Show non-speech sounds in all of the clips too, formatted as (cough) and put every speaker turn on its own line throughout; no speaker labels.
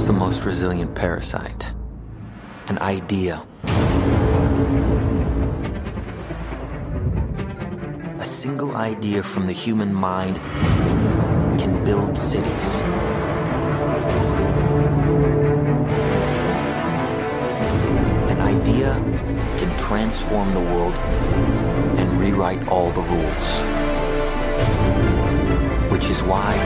What's the most resilient parasite? An idea. A single idea from the human mind can build cities. An idea can transform the world and rewrite all the rules. Which is why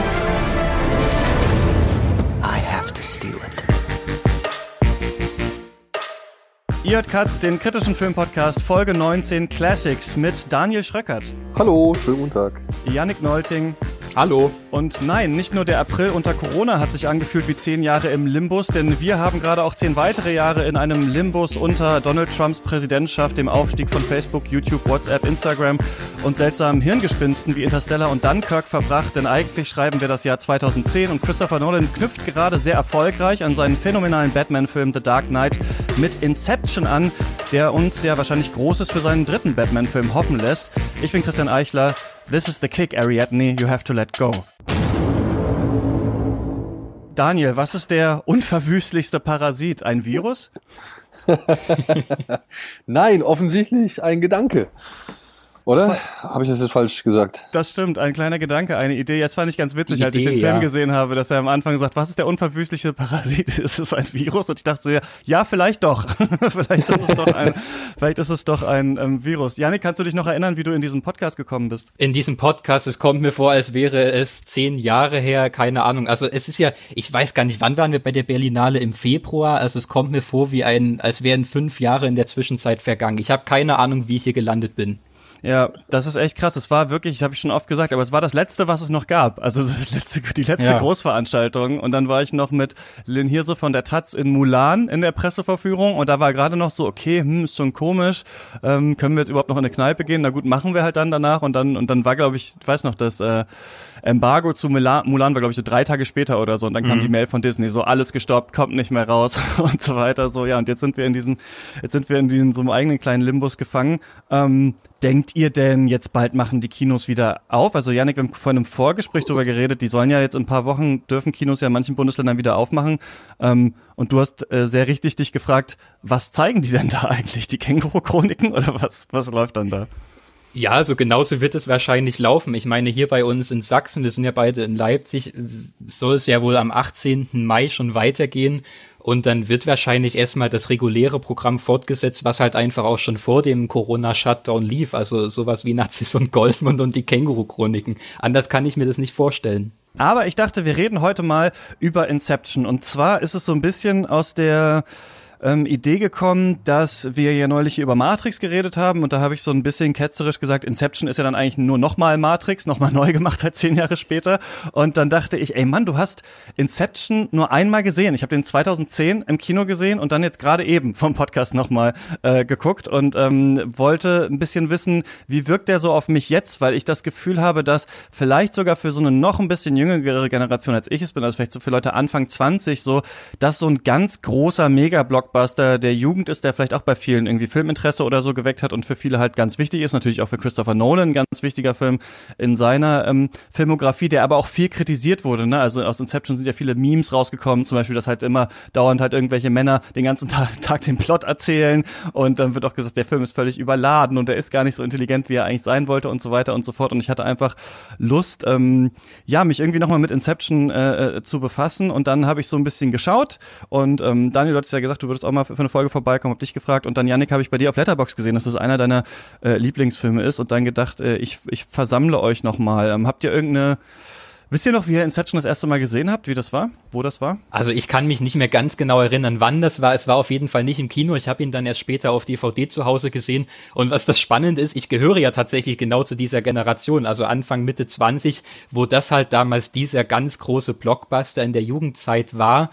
Ihr hört Katz, den kritischen Filmpodcast Folge 19 Classics mit Daniel Schröckert,
Hallo, schönen guten Tag.
Yannick Neulting
Hallo.
und nein, nicht nur der April unter Corona hat sich angefühlt wie zehn Jahre im Limbus, denn wir haben gerade auch zehn weitere Jahre in einem Limbus unter Donald Trumps Präsidentschaft, dem Aufstieg von Facebook, YouTube, WhatsApp, Instagram und seltsamen Hirngespinsten wie Interstellar und Dunkirk verbracht, denn eigentlich schreiben wir das Jahr 2010 und Christopher Nolan knüpft gerade sehr erfolgreich an seinen phänomenalen Batman-Film The Dark Knight mit Inception an, der uns ja wahrscheinlich Großes für seinen dritten Batman-Film hoffen lässt. Ich bin Christian Eichler. This is the kick, Ariadne. You have to let go. Daniel, was ist der unverwüstlichste Parasit? Ein Virus? (laughs)
Nein, offensichtlich ein Gedanke. Oder? Habe ich das jetzt falsch gesagt?
Das stimmt, ein kleiner Gedanke, eine Idee. Jetzt fand ich ganz witzig, als ich
Idee,
den Film
ja.
gesehen habe, dass er am Anfang sagt, was ist der unverwüstliche Parasit? (laughs) Ist es ein Virus? Und ich dachte so, ja, ja vielleicht doch. (laughs) vielleicht ist es doch ein, (laughs) vielleicht ist es doch ein ähm, Virus. Janik, kannst du dich noch erinnern, wie du in diesen Podcast gekommen bist?
In diesem Podcast, es kommt mir vor, als wäre es zehn Jahre her, keine Ahnung. Also es ist ja, ich weiß gar nicht, wann waren wir bei der Berlinale im Februar? Also es kommt mir vor, wie ein, als wären fünf Jahre in der Zwischenzeit vergangen. Ich habe keine Ahnung, wie ich hier gelandet bin.
Ja, das ist echt krass. Es war wirklich, das habe ich schon oft gesagt, aber es war das letzte, was es noch gab. Also das (laughs) letzte, die letzte
Ja.
Großveranstaltung. Und dann war ich noch mit Lynn Hirse von der Taz in Mulan in der Presseverführung und da war gerade noch so, okay, hm, ist schon komisch. Ähm, können wir jetzt überhaupt noch in eine Kneipe gehen? Na gut, machen wir halt dann danach. Und dann und dann war, glaube ich, ich weiß noch, das äh, Embargo zu Mulan, Mulan war, glaube ich, so drei Tage später oder so. Und dann kam die Mail von Disney, so alles gestoppt, kommt nicht mehr raus (laughs) und so weiter. So ja, und jetzt sind wir in diesem, jetzt sind wir in diesem so einem eigenen kleinen Limbus gefangen. Ähm, Denkt ihr denn, jetzt bald machen die Kinos wieder auf? Also Janik, wir haben vor einem Vorgespräch darüber geredet, die sollen ja jetzt in ein paar Wochen, dürfen Kinos ja in manchen Bundesländern wieder aufmachen. Ähm, und du hast äh, sehr richtig dich gefragt, was zeigen die denn da eigentlich? Die Känguru-Chroniken oder was, was läuft dann da?
Ja, also genauso wird es wahrscheinlich laufen. Ich meine, hier bei uns in Sachsen, wir sind ja beide in Leipzig, soll es ja wohl am 18. Mai schon weitergehen. Und dann wird wahrscheinlich erstmal das reguläre Programm fortgesetzt, was halt einfach auch schon vor dem Corona-Shutdown lief. Also sowas wie Nazis und Goldmund und die Känguru-Chroniken. Anders kann ich mir das nicht vorstellen.
Aber ich dachte, wir reden heute mal über Inception. Und zwar ist es so ein bisschen aus der ähm, Idee gekommen, dass wir ja neulich über Matrix geredet haben und da habe ich so ein bisschen ketzerisch gesagt, Inception ist ja dann eigentlich nur nochmal Matrix, nochmal (laughs) neu gemacht halt zehn Jahre später und dann dachte ich, ey Mann, du hast Inception nur einmal gesehen. Ich habe den 2010 im Kino gesehen und dann jetzt gerade eben vom Podcast nochmal äh, geguckt und ähm, wollte ein bisschen wissen, wie wirkt der so auf mich jetzt, weil ich das Gefühl habe, dass vielleicht sogar für so eine noch ein bisschen jüngere Generation als ich es bin, also vielleicht so für Leute Anfang 20 so, dass so ein ganz großer Mega-Blockbuster der Jugend ist, der vielleicht auch bei vielen irgendwie Filminteresse oder so geweckt hat und für viele halt ganz wichtig ist, natürlich auch für Christopher Nolan ein ganz wichtiger Film in seiner ähm, Filmografie, der aber auch viel kritisiert wurde, ne? Also aus Inception sind ja viele Memes rausgekommen, zum Beispiel, dass halt immer dauernd halt irgendwelche Männer den ganzen (laughs) Tag, Tag den Plot erzählen und dann wird auch gesagt, der Film ist völlig überladen und er ist gar nicht so intelligent, wie er eigentlich sein wollte und so weiter und so fort. Und ich hatte einfach Lust, ähm, ja, mich irgendwie nochmal mit Inception äh, äh, zu befassen und dann habe ich so ein bisschen geschaut und ähm, Daniel, du hattest ja gesagt, du würdest auch mal für eine Folge vorbeikommen, hab dich gefragt und dann Yannick habe ich bei dir auf Letterbox gesehen, dass das einer deiner äh, Lieblingsfilme ist und dann gedacht, äh, ich, ich versammle euch nochmal. Ähm, habt ihr irgendeine Wisst ihr noch, wie ihr Inception das erste Mal gesehen habt, wie das war? Wo das war?
Also ich kann mich nicht mehr ganz genau erinnern, wann das war. Es war auf jeden Fall nicht im Kino. Ich habe ihn dann erst später auf DVD zu Hause gesehen. Und was das Spannende ist, ich gehöre ja tatsächlich genau zu dieser Generation, also Anfang Mitte 20, wo das halt damals dieser ganz große Blockbuster in der Jugendzeit war.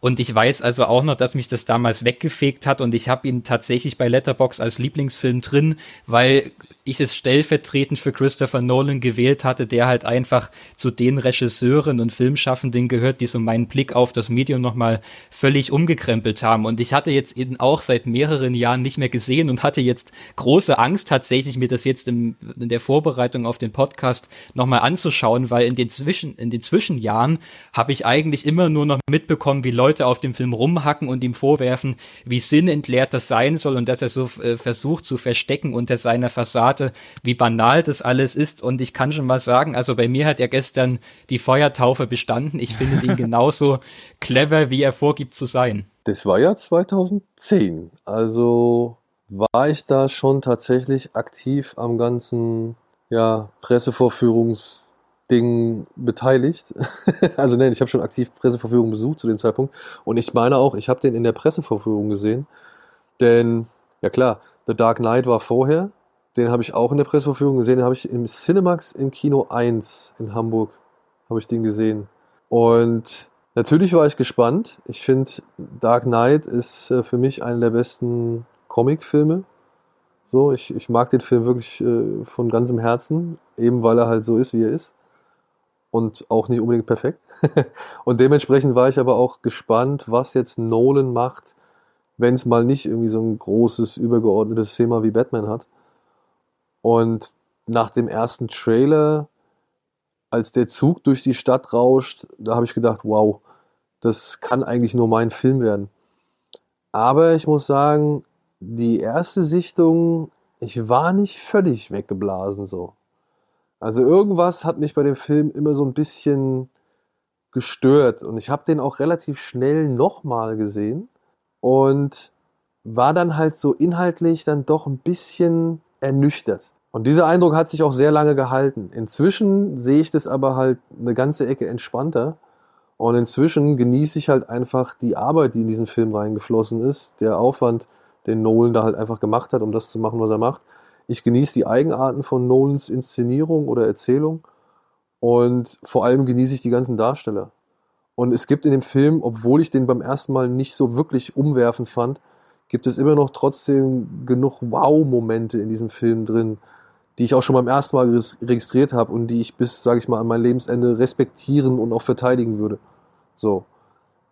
Und ich weiß also auch noch, dass mich das damals weggefegt hat. Und ich habe ihn tatsächlich bei Letterbox als Lieblingsfilm drin, weil ich es stellvertretend für Christopher Nolan gewählt hatte, der halt einfach zu den Regisseuren und Filmschaffenden gehört, die so meinen Blick auf das Medium nochmal völlig umgekrempelt haben. Und ich hatte jetzt eben auch seit mehreren Jahren nicht mehr gesehen und hatte jetzt große Angst tatsächlich, mir das jetzt im, in der Vorbereitung auf den Podcast nochmal anzuschauen, weil in den Zwischen, in den Zwischenjahren habe ich eigentlich immer nur noch mitbekommen, wie Leute auf dem Film rumhacken und ihm vorwerfen, wie sinnentleert das sein soll und dass er so äh, versucht zu verstecken unter seiner Fassade Formate, wie banal das alles ist. Und ich kann schon mal sagen, also bei mir hat er gestern die Feuertaufe bestanden. Ich finde ihn (laughs) genauso clever, wie er vorgibt zu sein.
Das war ja 2010. Also war ich da schon tatsächlich aktiv am ganzen ja, Pressevorführungsding beteiligt. (laughs) also nein, ich habe schon aktiv Pressevorführungen besucht zu dem Zeitpunkt. Und ich meine auch, ich habe den in der Pressevorführung gesehen. Denn, ja klar, The Dark Knight war vorher. Den habe ich auch in der Presseverführung gesehen. Den habe ich im Cinemax im Kino 1 in Hamburg habe ich den gesehen. Und natürlich war ich gespannt. Ich finde, Dark Knight ist äh, für mich einer der besten Comicfilme. So, ich, ich mag den Film wirklich äh, von ganzem Herzen, eben weil er halt so ist, wie er ist. Und auch nicht unbedingt perfekt. (laughs) und dementsprechend war ich aber auch gespannt, was jetzt Nolan macht, wenn es mal nicht irgendwie so ein großes, übergeordnetes Thema wie Batman hat. Und nach dem ersten Trailer, als der Zug durch die Stadt rauscht, da habe ich gedacht, wow, das kann eigentlich nur mein Film werden. Aber ich muss sagen, die erste Sichtung, ich war nicht völlig weggeblasen so. Also irgendwas hat mich bei dem Film immer so ein bisschen gestört und ich habe den auch relativ schnell nochmal gesehen und war dann halt so inhaltlich dann doch ein bisschen ernüchtert. Und dieser Eindruck hat sich auch sehr lange gehalten. Inzwischen sehe ich das aber halt eine ganze Ecke entspannter. Und inzwischen genieße ich halt einfach die Arbeit, die in diesen Film reingeflossen ist, der Aufwand, den Nolan da halt einfach gemacht hat, um das zu machen, was er macht. Ich genieße die Eigenarten von Nolans Inszenierung oder Erzählung und vor allem genieße ich die ganzen Darsteller. Und es gibt in dem Film, obwohl ich den beim ersten Mal nicht so wirklich umwerfend fand, gibt es immer noch trotzdem genug Wow-Momente in diesem Film drin die ich auch schon beim ersten Mal registriert habe und die ich bis, sage ich mal, an mein Lebensende respektieren und auch verteidigen würde. So.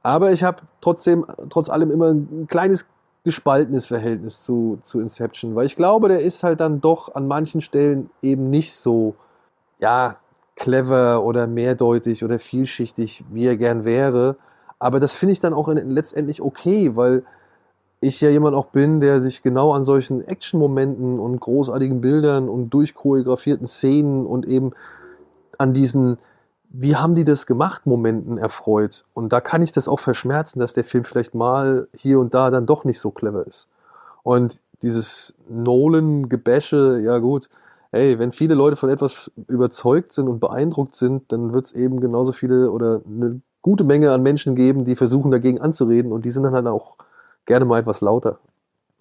Aber ich habe trotzdem, trotz allem immer ein kleines gespaltenes Verhältnis zu, zu Inception, weil ich glaube, der ist halt dann doch an manchen Stellen eben nicht so, ja, clever oder mehrdeutig oder vielschichtig, wie er gern wäre. Aber das finde ich dann auch letztendlich okay, weil ich ja jemand auch bin, der sich genau an solchen Action-Momenten und großartigen Bildern und durchchoreografierten Szenen und eben an diesen, wie haben die das gemacht, Momenten erfreut. Und da kann ich das auch verschmerzen, dass der Film vielleicht mal hier und da dann doch nicht so clever ist. Und dieses Nolan-Gebäsche, ja gut, ey, wenn viele Leute von etwas überzeugt sind und beeindruckt sind, dann wird es eben genauso viele oder eine gute Menge an Menschen geben, die versuchen dagegen anzureden und die sind dann halt auch gerne mal etwas lauter.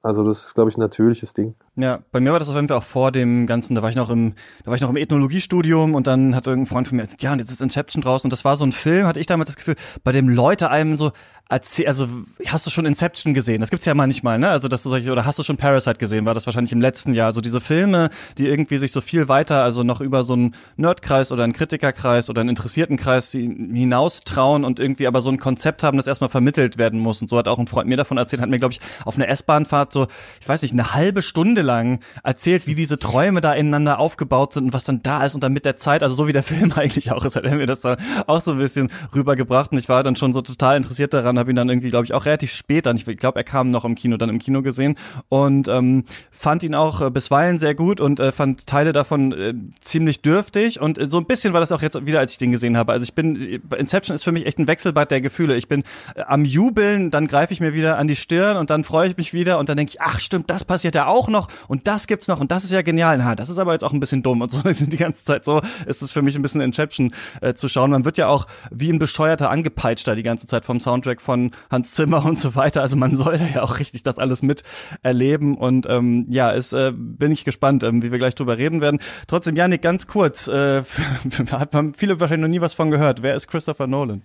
Also das ist, glaube ich, ein natürliches Ding.
Ja, bei mir war das auf jeden Fall auch vor dem Ganzen, da war ich noch im, da war ich noch im Ethnologiestudium und dann hat irgendein Freund von mir gesagt, ja, und jetzt ist Inception draußen und das war so ein Film, hatte ich damals das Gefühl, bei dem Leute einem so erzählen, also hast du schon Inception gesehen? Das gibt's ja manchmal, ne? Also dass du solche, oder hast du schon Parasite gesehen? War das wahrscheinlich im letzten Jahr? Also diese Filme, die irgendwie sich so viel weiter, also noch über so einen Nerdkreis oder einen Kritikerkreis oder einen Interessiertenkreis hinaus trauen und irgendwie aber so ein Konzept haben, das erstmal vermittelt werden muss. Und so hat auch ein Freund mir davon erzählt, hat mir, glaube ich, auf einer S-Bahnfahrt so, ich weiß nicht, eine halbe Stunde lang erzählt, wie diese Träume da ineinander aufgebaut sind und was dann da ist und dann mit der Zeit, also so wie der (laughs) Film eigentlich auch ist, hat er mir das da auch so ein bisschen rübergebracht und ich war dann schon so total interessiert daran, habe ihn dann irgendwie, glaube ich, auch relativ spät dann, ich glaube, er kam noch im Kino, dann im Kino gesehen und ähm, fand ihn auch äh, bisweilen sehr gut und äh, fand Teile davon äh, ziemlich dürftig und äh, so ein bisschen war das auch jetzt wieder, als ich den gesehen habe. Also ich bin, äh, Inception ist für mich echt ein Wechselbad der Gefühle. Ich bin äh, am Jubeln, dann greife ich mir wieder an die Stirn und dann freue ich mich wieder und dann denke ich, ach stimmt, das passiert ja auch noch und das gibt's noch und das ist ja genial. Na, das ist aber jetzt auch ein bisschen dumm und so (laughs) die ganze Zeit so ist es für mich ein bisschen Inception äh, zu schauen. Man wird ja auch wie ein angepeitscht da die ganze Zeit vom Soundtrack von Hans Zimmer und so weiter. Also man soll ja auch richtig das alles mit erleben und ähm, ja, es äh, bin ich gespannt, ähm, wie wir gleich drüber reden werden. Trotzdem, Janik, ganz kurz, äh, (laughs) hat man viele wahrscheinlich noch nie was von gehört. Wer ist Christopher Nolan?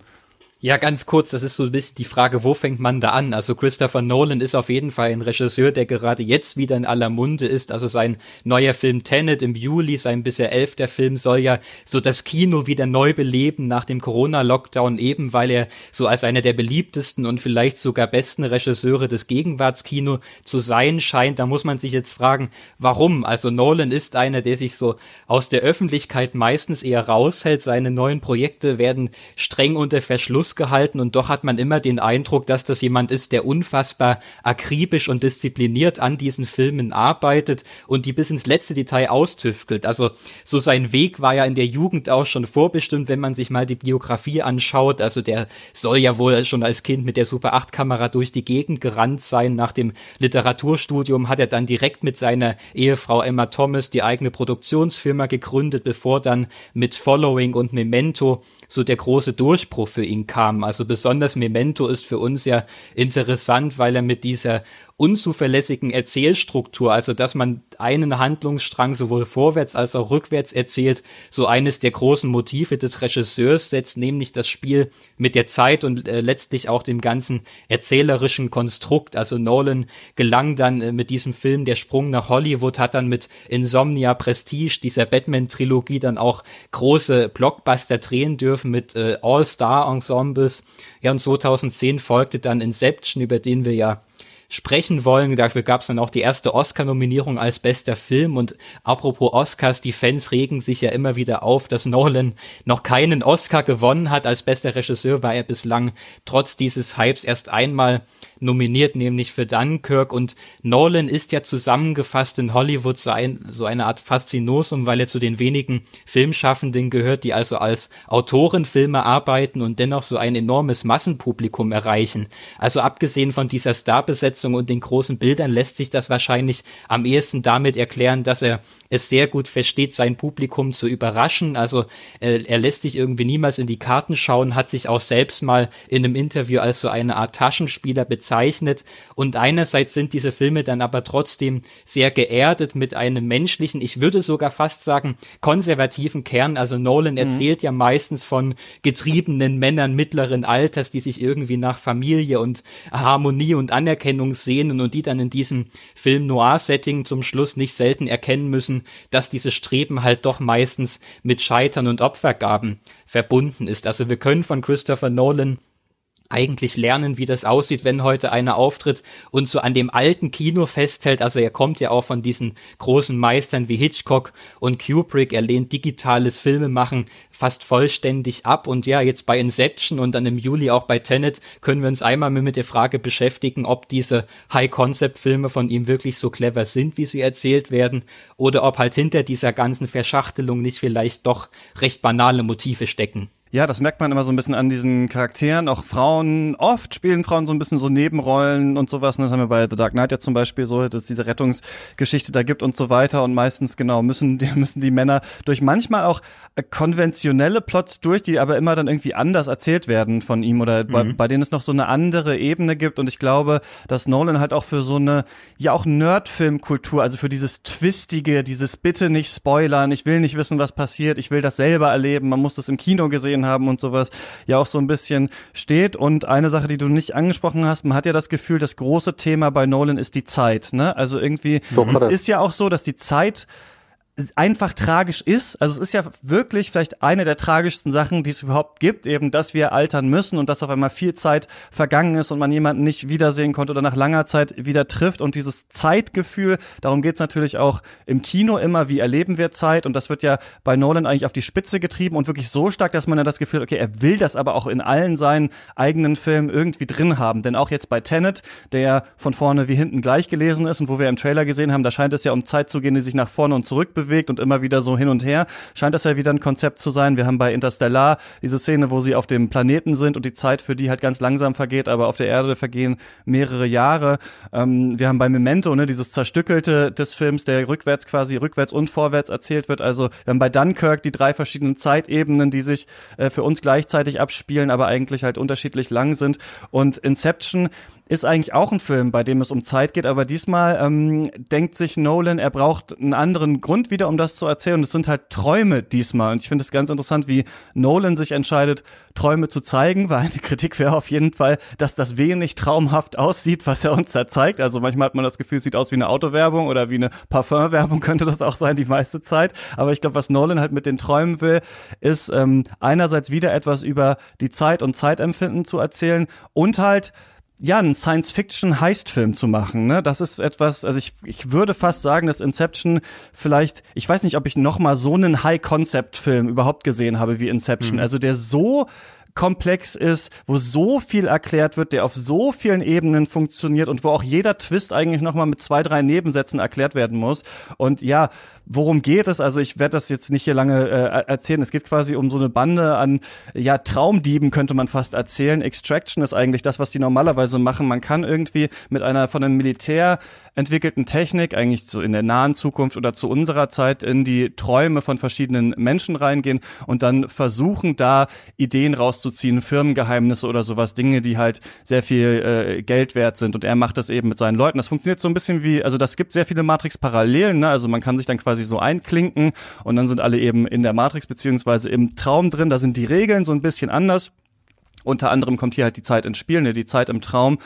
Ja, ganz kurz, das ist so ein bisschen die Frage, wo fängt man da an? Also Christopher Nolan ist auf jeden Fall ein Regisseur, der gerade jetzt wieder in aller Munde ist. Also sein neuer Film Tenet im Juli, sein bisher elfter Film, soll ja so das Kino wieder neu beleben nach dem Corona-Lockdown, eben weil er so als einer der beliebtesten und vielleicht sogar besten Regisseure des Gegenwartskino zu sein scheint. Da muss man sich jetzt fragen, warum? Also Nolan ist einer, der sich so aus der Öffentlichkeit meistens eher raushält. Seine neuen Projekte werden streng unter Verschluss Schluss gehalten und doch hat man immer den Eindruck, dass das jemand ist, der unfassbar akribisch und diszipliniert an diesen Filmen arbeitet und die bis ins letzte Detail austüftelt. Also so sein Weg war ja in der Jugend auch schon vorbestimmt, wenn man sich mal die Biografie anschaut. Also der soll ja wohl schon als Kind mit der Super 8 Kamera durch die Gegend gerannt sein. Nach dem Literaturstudium hat er dann direkt mit seiner Ehefrau Emma Thomas die eigene Produktionsfirma gegründet, bevor dann mit Following und Memento so der große Durchbruch für ihn kam. Also besonders Memento ist für uns ja interessant, weil er mit dieser unzuverlässigen Erzählstruktur, also dass man einen Handlungsstrang sowohl vorwärts als auch rückwärts erzählt, so eines der großen Motive des Regisseurs setzt, nämlich das Spiel mit der Zeit und äh, letztlich auch dem ganzen erzählerischen Konstrukt. Also Nolan gelang dann äh, mit diesem Film der Sprung nach Hollywood, hat dann mit Insomnia Prestige, dieser Batman-Trilogie, dann auch große Blockbuster drehen dürfen mit äh, All-Star-Ensembles. Ja, und 2010 folgte dann Inception, über den wir ja sprechen wollen. Dafür gab es dann auch die erste Oscar-Nominierung als bester Film. Und apropos Oscars, die Fans regen sich ja immer wieder auf, dass Nolan noch keinen Oscar gewonnen hat. Als bester Regisseur war er bislang trotz dieses Hypes erst einmal nominiert, nämlich für Dunkirk. Und Nolan ist ja zusammengefasst in Hollywood so, ein, so eine Art Faszinosum, weil er zu den wenigen Filmschaffenden gehört, die also als Autoren arbeiten und dennoch so ein enormes Massenpublikum erreichen. Also abgesehen von dieser Starbesetzung und den großen Bildern lässt sich das wahrscheinlich am ehesten damit erklären, dass er es sehr gut versteht, sein Publikum zu überraschen. Also äh, er lässt sich irgendwie niemals in die Karten schauen, hat sich auch selbst mal in einem Interview als so eine Art Taschenspieler bezeichnet. Und einerseits sind diese Filme dann aber trotzdem sehr geerdet mit einem menschlichen, ich würde sogar fast sagen, konservativen Kern. Also Nolan mhm. erzählt ja meistens von getriebenen Männern mittleren Alters, die sich irgendwie nach Familie und Harmonie und Anerkennung sehnen und die dann in diesem Film Noir-Setting zum Schluss nicht selten erkennen müssen, dass dieses Streben halt doch meistens mit Scheitern und Opfergaben verbunden ist. Also wir können von Christopher Nolan eigentlich lernen, wie das aussieht, wenn heute einer auftritt und so an dem alten Kino festhält. Also er kommt ja auch von diesen großen Meistern wie Hitchcock und Kubrick. Er lehnt digitales Filmemachen fast vollständig ab. Und ja, jetzt bei Inception und dann im Juli auch bei Tenet können wir uns einmal mit der Frage beschäftigen, ob diese High-Concept-Filme von ihm wirklich so clever sind, wie sie erzählt werden, oder ob halt hinter dieser ganzen Verschachtelung nicht vielleicht doch recht banale Motive stecken.
Ja, das merkt man immer so ein bisschen an diesen Charakteren. Auch Frauen, oft spielen Frauen so ein bisschen so Nebenrollen und sowas. Und das haben wir bei The Dark Knight ja zum Beispiel so, dass es diese Rettungsgeschichte da gibt und so weiter. Und meistens, genau, müssen die, (laughs) müssen die Männer durch manchmal auch äh, konventionelle Plots durch, die aber immer dann irgendwie anders erzählt werden von ihm oder mhm. bei, bei denen es noch so eine andere Ebene gibt. Und ich glaube, dass Nolan halt auch für so eine, ja auch Nerdfilmkultur, also für dieses Twistige, dieses Bitte nicht spoilern, ich will nicht wissen, was passiert, ich will das selber erleben, man muss das im Kino gesehen gesehen haben und sowas, ja auch so ein bisschen steht. Und eine Sache, die du nicht angesprochen hast, man hat ja das Gefühl, das große Thema bei Nolan ist die Zeit. Ne? Also irgendwie, es ist ja auch so, dass die Zeit einfach tragisch ist. Also es ist ja wirklich vielleicht eine der tragischsten Sachen, die es überhaupt gibt, eben, dass wir altern müssen und dass auf einmal viel Zeit vergangen ist und man jemanden nicht wiedersehen konnte oder nach langer Zeit wieder trifft. Und dieses Zeitgefühl, darum geht's natürlich auch im Kino immer, wie erleben wir Zeit? Und das wird ja bei Nolan eigentlich auf die Spitze getrieben und wirklich so stark, dass man ja das Gefühl hat, okay, er will das aber auch in allen seinen eigenen Filmen irgendwie drin haben. Denn auch jetzt bei Tenet, der von vorne wie hinten gleich gelesen ist und wo wir im Trailer gesehen haben, da scheint es ja um Zeit zu gehen, die sich nach vorne und zurück bewegt bewegt und immer wieder so hin und her, scheint das ja wieder ein Konzept zu sein. Wir haben bei Interstellar diese Szene, wo sie auf dem Planeten sind und die Zeit für die halt ganz langsam vergeht, aber auf der Erde vergehen mehrere Jahre. Ähm, wir haben bei Memento, ne, dieses Zerstückelte des Films, der rückwärts quasi, rückwärts und vorwärts erzählt wird. Also wir haben bei Dunkirk die drei verschiedenen Zeitebenen, die sich äh, für uns gleichzeitig abspielen, aber eigentlich halt unterschiedlich lang sind. Und Inception ist eigentlich auch ein Film, bei dem es um Zeit geht, aber diesmal ähm, denkt sich Nolan, er braucht einen anderen Grund wieder, um das zu erzählen. Und es sind halt Träume diesmal. Und ich finde es ganz interessant, wie Nolan sich entscheidet, Träume zu zeigen, weil eine Kritik wäre auf jeden Fall, dass das wenig traumhaft aussieht, was er uns da zeigt. Also manchmal hat man das Gefühl, es sieht aus wie eine Autowerbung oder wie eine Parfumwerbung (laughs) könnte das auch sein, die meiste Zeit. Aber ich glaube, was Nolan halt mit den Träumen will, ist ähm, einerseits wieder etwas über die Zeit und Zeitempfinden zu erzählen und halt ja, einen Science-Fiction-Heist-Film zu machen, ne? Das ist etwas, also ich, ich würde fast sagen, dass Inception vielleicht, ich weiß nicht, ob ich noch mal so einen High-Concept-Film überhaupt gesehen habe wie Inception. Mhm. Also der so komplex ist, wo so viel erklärt wird, der auf so vielen Ebenen funktioniert und wo auch jeder Twist eigentlich nochmal mit zwei, drei Nebensätzen erklärt werden muss. Und ja, worum geht es? Also ich werde das jetzt nicht hier lange äh, erzählen. Es geht quasi um so eine Bande an ja Traumdieben könnte man fast erzählen. Extraction ist eigentlich das, was die normalerweise machen. Man kann irgendwie mit einer von einem Militär entwickelten Technik eigentlich so in der nahen Zukunft oder zu unserer Zeit in die Träume von verschiedenen Menschen reingehen und dann versuchen da Ideen rauszuziehen, Firmengeheimnisse oder sowas, Dinge, die halt sehr viel äh, Geld wert sind und er macht das eben mit seinen Leuten. Das funktioniert so ein bisschen wie, also das gibt sehr viele Matrix-Parallelen, ne? also man kann sich dann quasi so einklinken und dann sind alle eben in der Matrix beziehungsweise im Traum drin. Da sind die Regeln so ein bisschen anders. Unter anderem kommt hier halt die Zeit ins Spiel, ne? die Zeit im Traum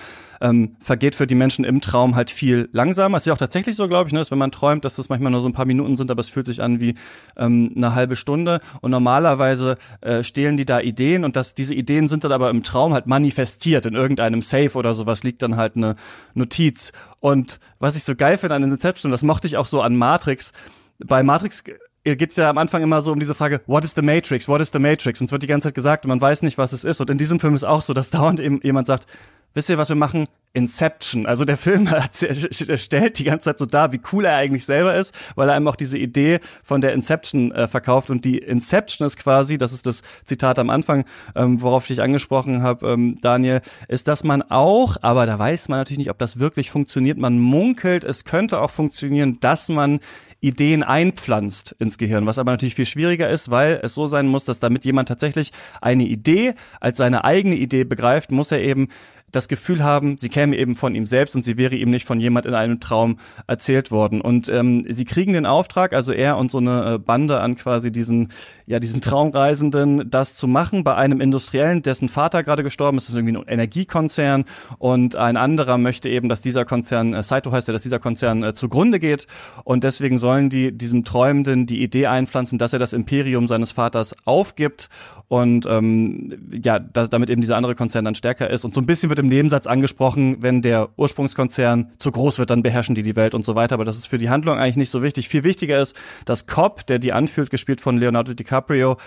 ähm, vergeht für die Menschen im Traum halt viel langsamer. Ist ja auch tatsächlich so, glaube ich, ne, dass wenn man träumt, dass das manchmal nur so ein paar Minuten sind, aber es fühlt sich an wie ähm, eine halbe Stunde. Und normalerweise äh, stehlen die da Ideen und dass diese Ideen sind dann aber im Traum halt manifestiert in irgendeinem Safe oder sowas liegt dann halt eine Notiz. Und was ich so geil finde an Inception, das mochte ich auch so an Matrix, bei Matrix geht's ja am Anfang immer so um diese Frage, what is the Matrix, what is the Matrix? Und es wird die ganze Zeit gesagt und man weiß nicht, was es ist. Und in diesem Film ist auch so, dass (laughs) dauernd eben jemand sagt, wisst ihr, was wir machen? Inception. Also der Film (laughs) stellt die ganze Zeit so dar, wie cool er eigentlich selber ist, weil er einem auch diese Idee von der Inception äh, verkauft. Und die Inception ist quasi, das ist das Zitat am Anfang, ähm, worauf ich dich angesprochen habe, ähm, Daniel, ist, dass man auch, aber da weiß man natürlich nicht, ob das wirklich funktioniert, man munkelt, es könnte auch funktionieren, dass man Ideen einpflanzt ins Gehirn, was aber natürlich viel schwieriger ist, weil es so sein muss, dass damit jemand tatsächlich eine Idee als seine eigene Idee begreift, muss er eben das Gefühl haben, sie käme eben von ihm selbst und sie wäre ihm nicht von jemand in einem Traum erzählt worden. Und ähm, sie kriegen den Auftrag, also er und so eine äh, Bande an quasi diesen, ja, diesen Traumreisenden, das zu machen bei einem Industriellen, dessen Vater gerade gestorben ist, das ist irgendwie ein Energiekonzern. Und ein anderer möchte eben, dass dieser Konzern, äh, Saito heißt ja, dass dieser Konzern äh, zugrunde geht. Und deswegen sollen die diesem Träumenden die Idee einpflanzen, dass er das Imperium seines Vaters aufgibt. Und ähm, ja, dass, damit eben dieser andere Konzern dann stärker ist. Und so ein bisschen wird im Nebensatz angesprochen, wenn der Ursprungskonzern zu groß wird, dann beherrschen die die Welt und so weiter. Aber das ist für die Handlung eigentlich nicht so wichtig. Viel wichtiger ist, dass Cobb, der die anfühlt, gespielt von Leonardo DiCaprio,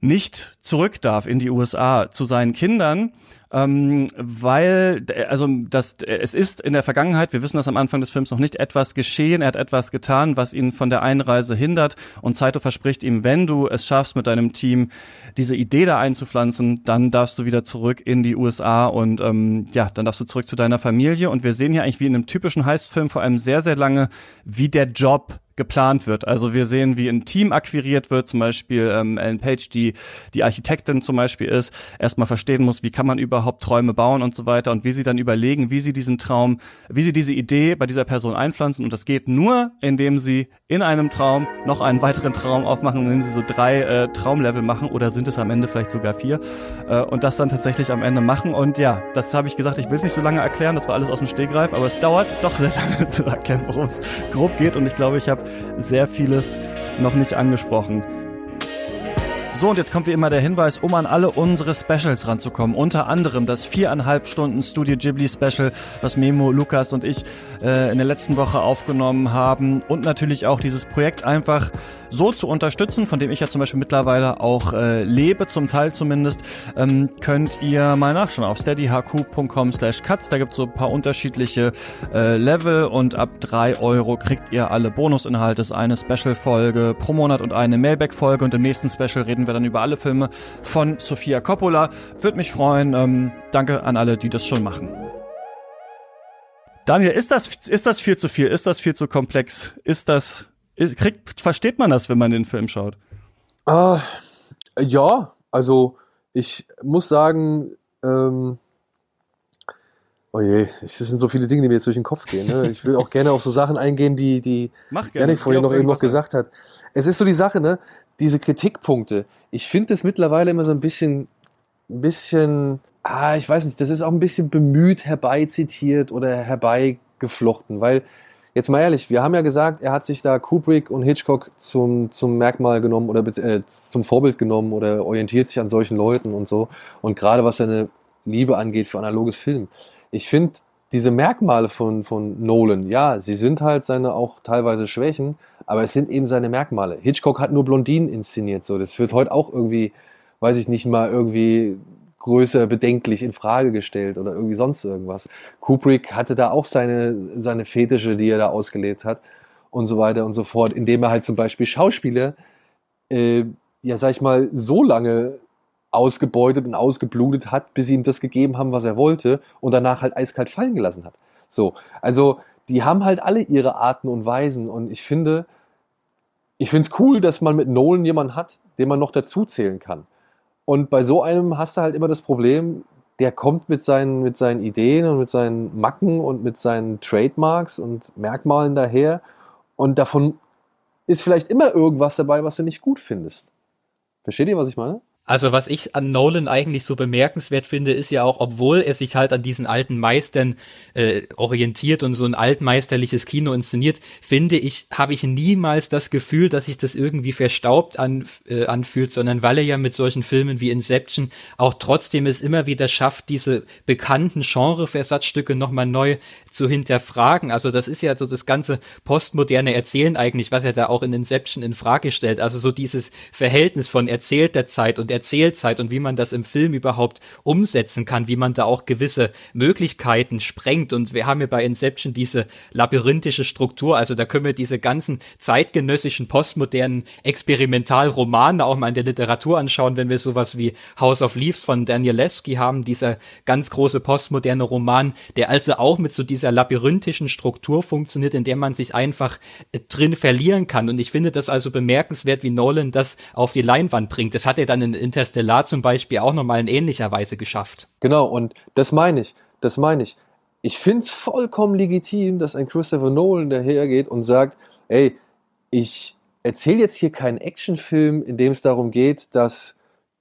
nicht zurück darf in die USA zu seinen Kindern ähm, weil also das es ist in der Vergangenheit, wir wissen das am Anfang des Films noch nicht, etwas geschehen, er hat etwas getan, was ihn von der Einreise hindert. Und Saito verspricht ihm, wenn du es schaffst mit deinem Team diese Idee da einzupflanzen, dann darfst du wieder zurück in die USA und ähm, ja, dann darfst du zurück zu deiner Familie. Und wir sehen hier eigentlich wie in einem typischen Heistfilm vor allem sehr sehr lange, wie der Job geplant wird. Also wir sehen, wie ein Team akquiriert wird, zum Beispiel ähm, Ellen Page, die die Architektin zum Beispiel ist, erstmal verstehen muss, wie kann man überhaupt Träume bauen und so weiter und wie sie dann überlegen, wie sie diesen Traum, wie sie diese Idee bei dieser Person einpflanzen. Und das geht nur, indem sie in einem Traum noch einen weiteren Traum aufmachen, indem sie so drei äh, Traumlevel machen oder sind es am Ende vielleicht sogar vier äh, und das dann tatsächlich am Ende machen. Und ja, das habe ich gesagt, ich will es nicht so lange erklären, das war alles aus dem Stegreif, aber es dauert doch sehr lange (laughs) zu erklären, worum es grob geht. Und ich glaube, ich habe sehr vieles noch nicht angesprochen. So, und jetzt kommt wie immer der Hinweis, um an alle unsere Specials ranzukommen. Unter anderem das viereinhalb Stunden Studio Ghibli Special, was Memo, Lukas und ich äh, in der letzten Woche aufgenommen haben. Und natürlich auch dieses Projekt einfach so zu unterstützen, von dem ich ja zum Beispiel mittlerweile auch äh, lebe, zum Teil zumindest, ähm, könnt ihr mal nachschauen auf steadyhq.com slash cuts. Da gibt es so ein paar unterschiedliche äh, Level und ab drei Euro kriegt ihr alle Bonusinhalte, eine Special-Folge pro Monat und eine Mailback-Folge und im nächsten Special reden wir dann über alle Filme von Sofia Coppola. Würde mich freuen. Ähm, danke an alle, die das schon machen. Daniel, ist das, ist das viel zu viel? Ist das viel zu komplex? Ist das ist, kriegt, versteht man das, wenn man den Film schaut?
Uh, ja, also ich muss sagen, ähm, Oh je, das sind so viele Dinge, die mir jetzt durch den Kopf gehen. Ne? Ich will auch gerne auf so Sachen eingehen, die, die
Mach gerne.
Janik vorhin noch eben noch
irgendwas
gesagt hat. Es ist so die Sache, ne? Diese Kritikpunkte. Ich finde das mittlerweile immer so ein bisschen, ein bisschen, ah, ich weiß nicht, das ist auch ein bisschen bemüht herbeizitiert oder herbeigeflochten, weil Jetzt mal ehrlich, wir haben ja gesagt, er hat sich da Kubrick und Hitchcock zum, zum Merkmal genommen oder äh, zum Vorbild genommen oder orientiert sich an solchen Leuten und so. Und gerade was seine Liebe angeht für analoges Film. Ich finde diese Merkmale von, von Nolan, ja, sie sind halt seine auch teilweise Schwächen, aber es sind eben seine Merkmale. Hitchcock hat nur Blondinen inszeniert, so. Das wird heute auch irgendwie, weiß ich nicht mal, irgendwie größer bedenklich in Frage gestellt oder irgendwie sonst irgendwas. Kubrick hatte da auch seine, seine Fetische, die er da ausgelebt hat und so weiter und so fort, indem er halt zum Beispiel Schauspieler, äh, ja, sag ich mal, so lange ausgebeutet und ausgeblutet hat, bis sie ihm das gegeben haben, was er wollte und danach halt eiskalt fallen gelassen hat. So, also die haben halt alle ihre Arten und Weisen und ich finde, ich finde es cool, dass man mit Nolan jemanden hat, den man noch dazu zählen kann. Und bei so einem hast du halt immer das Problem, der kommt mit seinen, mit seinen Ideen und mit seinen Macken und mit seinen Trademarks und Merkmalen daher. Und davon ist vielleicht immer irgendwas dabei, was du nicht gut findest. Versteht ihr, was ich meine?
Also was ich an Nolan eigentlich so bemerkenswert finde, ist ja auch, obwohl er sich halt an diesen alten Meistern äh, orientiert und so ein altmeisterliches Kino inszeniert, finde ich, habe ich niemals das Gefühl, dass sich das irgendwie verstaubt an, äh, anfühlt, sondern weil er ja mit solchen Filmen wie Inception auch trotzdem es immer wieder schafft, diese bekannten Genre-Versatzstücke nochmal neu zu hinterfragen. Also das ist ja so das ganze postmoderne Erzählen eigentlich, was er da auch in Inception in Frage stellt. Also so dieses Verhältnis von erzählter Zeit und Erzählzeit und wie man das im Film überhaupt umsetzen kann, wie man da auch gewisse Möglichkeiten sprengt. Und wir haben ja bei Inception diese labyrinthische Struktur, also da können wir diese ganzen zeitgenössischen, postmodernen Experimentalromane auch mal in der Literatur anschauen, wenn wir sowas wie House of Leaves von Danielewski haben, dieser ganz große postmoderne Roman, der also auch mit so dieser labyrinthischen Struktur funktioniert, in der man sich einfach äh, drin verlieren kann. Und ich finde das also bemerkenswert, wie Nolan das auf die Leinwand bringt. Das hat er dann in Interstellar zum Beispiel auch nochmal in ähnlicher Weise geschafft.
Genau, und das meine ich, das meine ich. Ich finde es vollkommen legitim, dass ein Christopher Nolan dahergeht und sagt, ey, ich erzähle jetzt hier keinen Actionfilm, in dem es darum geht, dass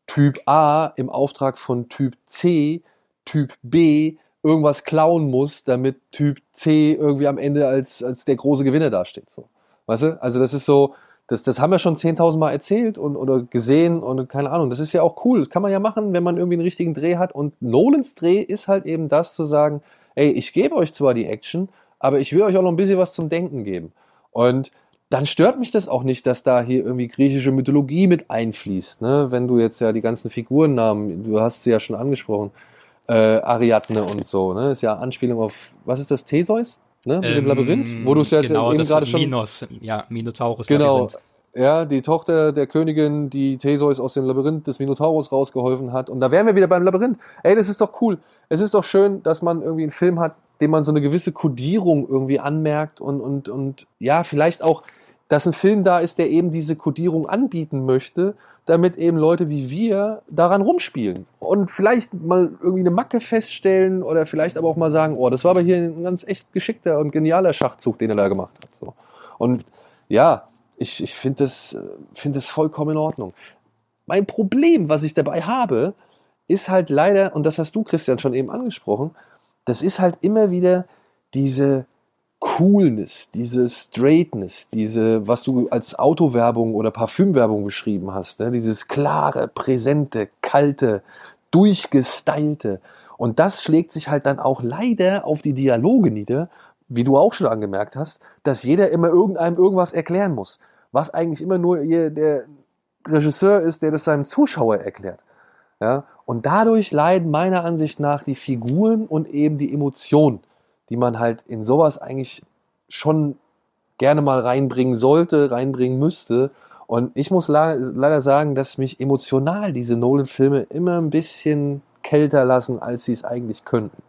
Typ A im Auftrag von Typ C, Typ B irgendwas klauen muss, damit Typ C irgendwie am Ende als, als der große Gewinner dasteht. So. Weißt du? Also das ist so, das, das haben wir schon 10.000 Mal erzählt und, oder gesehen und keine Ahnung. Das ist ja auch cool. Das kann man ja machen, wenn man irgendwie einen richtigen Dreh hat. Und Nolans Dreh ist halt eben das zu sagen, ey, ich gebe euch zwar die Action, aber ich will euch auch noch ein bisschen was zum Denken geben. Und dann stört mich das auch nicht, dass da hier irgendwie griechische Mythologie mit einfließt. Ne? Wenn du jetzt ja die ganzen Figurennamen, du hast sie ja schon angesprochen, äh, Ariadne und so, ne? Ist ja Anspielung auf, was ist das, Theseus? Ne? Mit ähm, dem Labyrinth?
Wo du es ja genau, eben gerade schon. Minos, ja, Minotaurus.
Genau. Labyrinth. Ja, die Tochter der Königin, die Theseus aus dem Labyrinth des Minotaurus rausgeholfen hat. Und da wären wir wieder beim Labyrinth. Ey, das ist doch cool. Es ist doch schön, dass man irgendwie einen Film hat, dem man so eine gewisse Kodierung irgendwie anmerkt und, und, und ja, vielleicht auch dass ein Film da ist, der eben diese Kodierung anbieten möchte, damit eben Leute wie wir daran rumspielen und vielleicht mal irgendwie eine Macke feststellen oder vielleicht aber auch mal sagen, oh, das war aber hier ein ganz echt geschickter und genialer Schachzug, den er da gemacht hat. So. Und ja, ich, ich finde das, find das vollkommen in Ordnung. Mein Problem, was ich dabei habe, ist halt leider, und das hast du, Christian, schon eben angesprochen, das ist halt immer wieder diese Coolness, diese Straightness, diese, was du als Autowerbung oder Parfümwerbung beschrieben hast, ne? dieses klare, präsente, kalte, durchgestylte. Und das schlägt sich halt dann auch leider auf die Dialoge nieder, wie du auch schon angemerkt hast, dass jeder immer irgendeinem irgendwas erklären muss. Was eigentlich immer nur der Regisseur ist, der das seinem Zuschauer erklärt. Ja? Und dadurch leiden meiner Ansicht nach die Figuren und eben die Emotionen die man halt in sowas eigentlich schon gerne mal reinbringen sollte, reinbringen müsste. Und ich muss leider sagen, dass mich emotional diese Nolan-Filme immer ein bisschen kälter lassen, als sie es eigentlich könnten.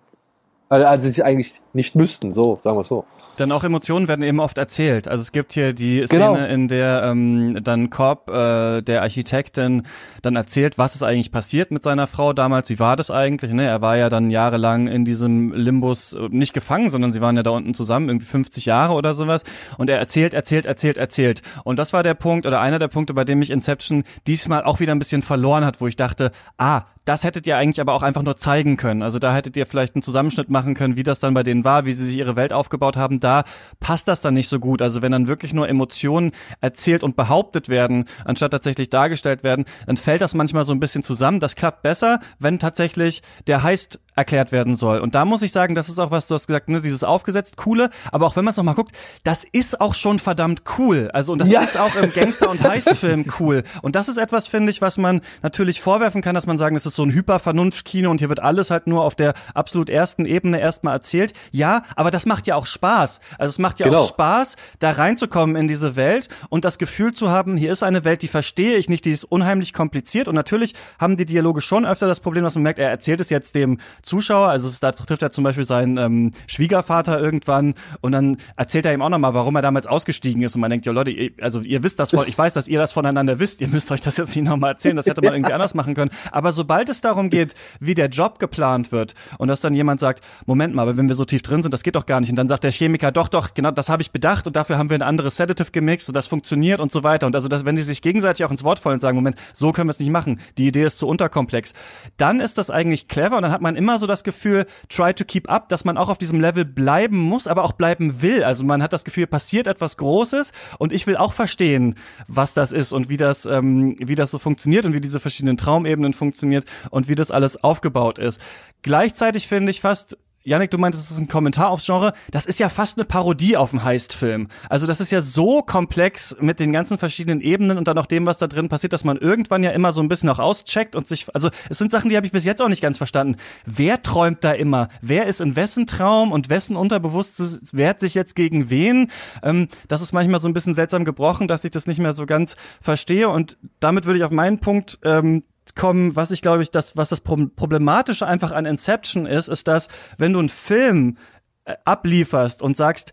Also sie es eigentlich nicht müssten, so, sagen wir es so.
Denn auch Emotionen werden eben oft erzählt. Also es gibt hier die
Genau.
Szene, in der ähm, dann Korb, äh, der Architektin, dann erzählt, was ist eigentlich passiert mit seiner Frau damals, wie war das eigentlich? Ne? Er war ja dann jahrelang in diesem Limbus äh, nicht gefangen, sondern sie waren ja da unten zusammen, irgendwie 50 Jahre oder sowas. Und er erzählt, erzählt, erzählt, erzählt. Und das war der Punkt oder einer der Punkte, bei dem mich Inception diesmal auch wieder ein bisschen verloren hat, wo ich dachte, ah, das hättet ihr eigentlich aber auch einfach nur zeigen können. Also da hättet ihr vielleicht einen Zusammenschnitt machen können, wie das dann bei denen war, wie sie sich ihre Welt aufgebaut haben. Da passt das dann nicht so gut. Also wenn dann wirklich nur Emotionen erzählt und behauptet werden, anstatt tatsächlich dargestellt werden, dann fällt das manchmal so ein bisschen zusammen. Das klappt besser, wenn tatsächlich der Heist erklärt werden soll. Und da muss ich sagen, das ist auch was, du hast gesagt, ne, dieses aufgesetzt coole, aber auch wenn man es nochmal guckt, das ist auch schon verdammt cool. Also und das
Ja.
ist auch im Gangster- und Heistfilm cool. Und das ist etwas, finde ich, was man natürlich vorwerfen kann, dass man sagen, es ist so ein Hypervernunftkino und hier wird alles halt nur auf der absolut ersten Ebene erstmal erzählt. Ja, aber das macht ja auch Spaß. Also es macht ja
Genau.
auch Spaß, da reinzukommen in diese Welt und das Gefühl zu haben, hier ist eine Welt, die verstehe ich nicht, die ist unheimlich kompliziert und natürlich haben die Dialoge schon öfter das Problem, dass man merkt, er erzählt es jetzt dem Zuschauer, also es, da trifft er zum Beispiel seinen ähm, Schwiegervater irgendwann und dann erzählt er ihm auch nochmal, warum er damals ausgestiegen ist und man denkt, ja Leute, ihr, also ihr wisst das voll, ich weiß, dass ihr das voneinander wisst, ihr müsst euch das jetzt nicht nochmal erzählen, das hätte man (laughs) irgendwie anders machen können, aber sobald es darum geht, wie der Job geplant wird und dass dann jemand sagt, Moment mal, aber wenn wir so tief drin sind, das geht doch gar nicht. Und dann sagt der Chemiker, doch, doch, genau, das habe ich bedacht und dafür haben wir ein anderes Sedative gemixt und das funktioniert und so weiter. Und also das, wenn die sich gegenseitig auch ins Wort fallen und sagen, Moment, so können wir es nicht machen, die Idee ist zu unterkomplex, dann ist das eigentlich clever und dann hat man immer so das Gefühl, try to keep up, dass man auch auf diesem Level bleiben muss, aber auch bleiben will. Also man hat das Gefühl, passiert etwas Großes und ich will auch verstehen, was das ist und wie das, ähm, wie das so funktioniert und wie diese verschiedenen Traumebenen funktioniert und wie das alles aufgebaut ist. Gleichzeitig finde ich fast Janik, du meintest, es ist ein Kommentar aufs Genre. Das ist ja fast eine Parodie auf einen Heist-Film. Also das ist ja so komplex mit den ganzen verschiedenen Ebenen und dann auch dem, was da drin passiert, dass man irgendwann ja immer so ein bisschen auch auscheckt und sich, also es sind Sachen, die habe ich bis jetzt auch nicht ganz verstanden. Wer träumt da immer? Wer ist in wessen Traum und wessen Unterbewusstes wehrt sich jetzt gegen wen? Ähm, das ist manchmal so ein bisschen seltsam gebrochen, dass ich das nicht mehr so ganz verstehe und damit würde ich auf meinen Punkt ähm, kommen, was ich glaube ich, das, was das Pro- Problematische einfach an Inception ist, ist, dass wenn du einen Film äh, ablieferst und sagst,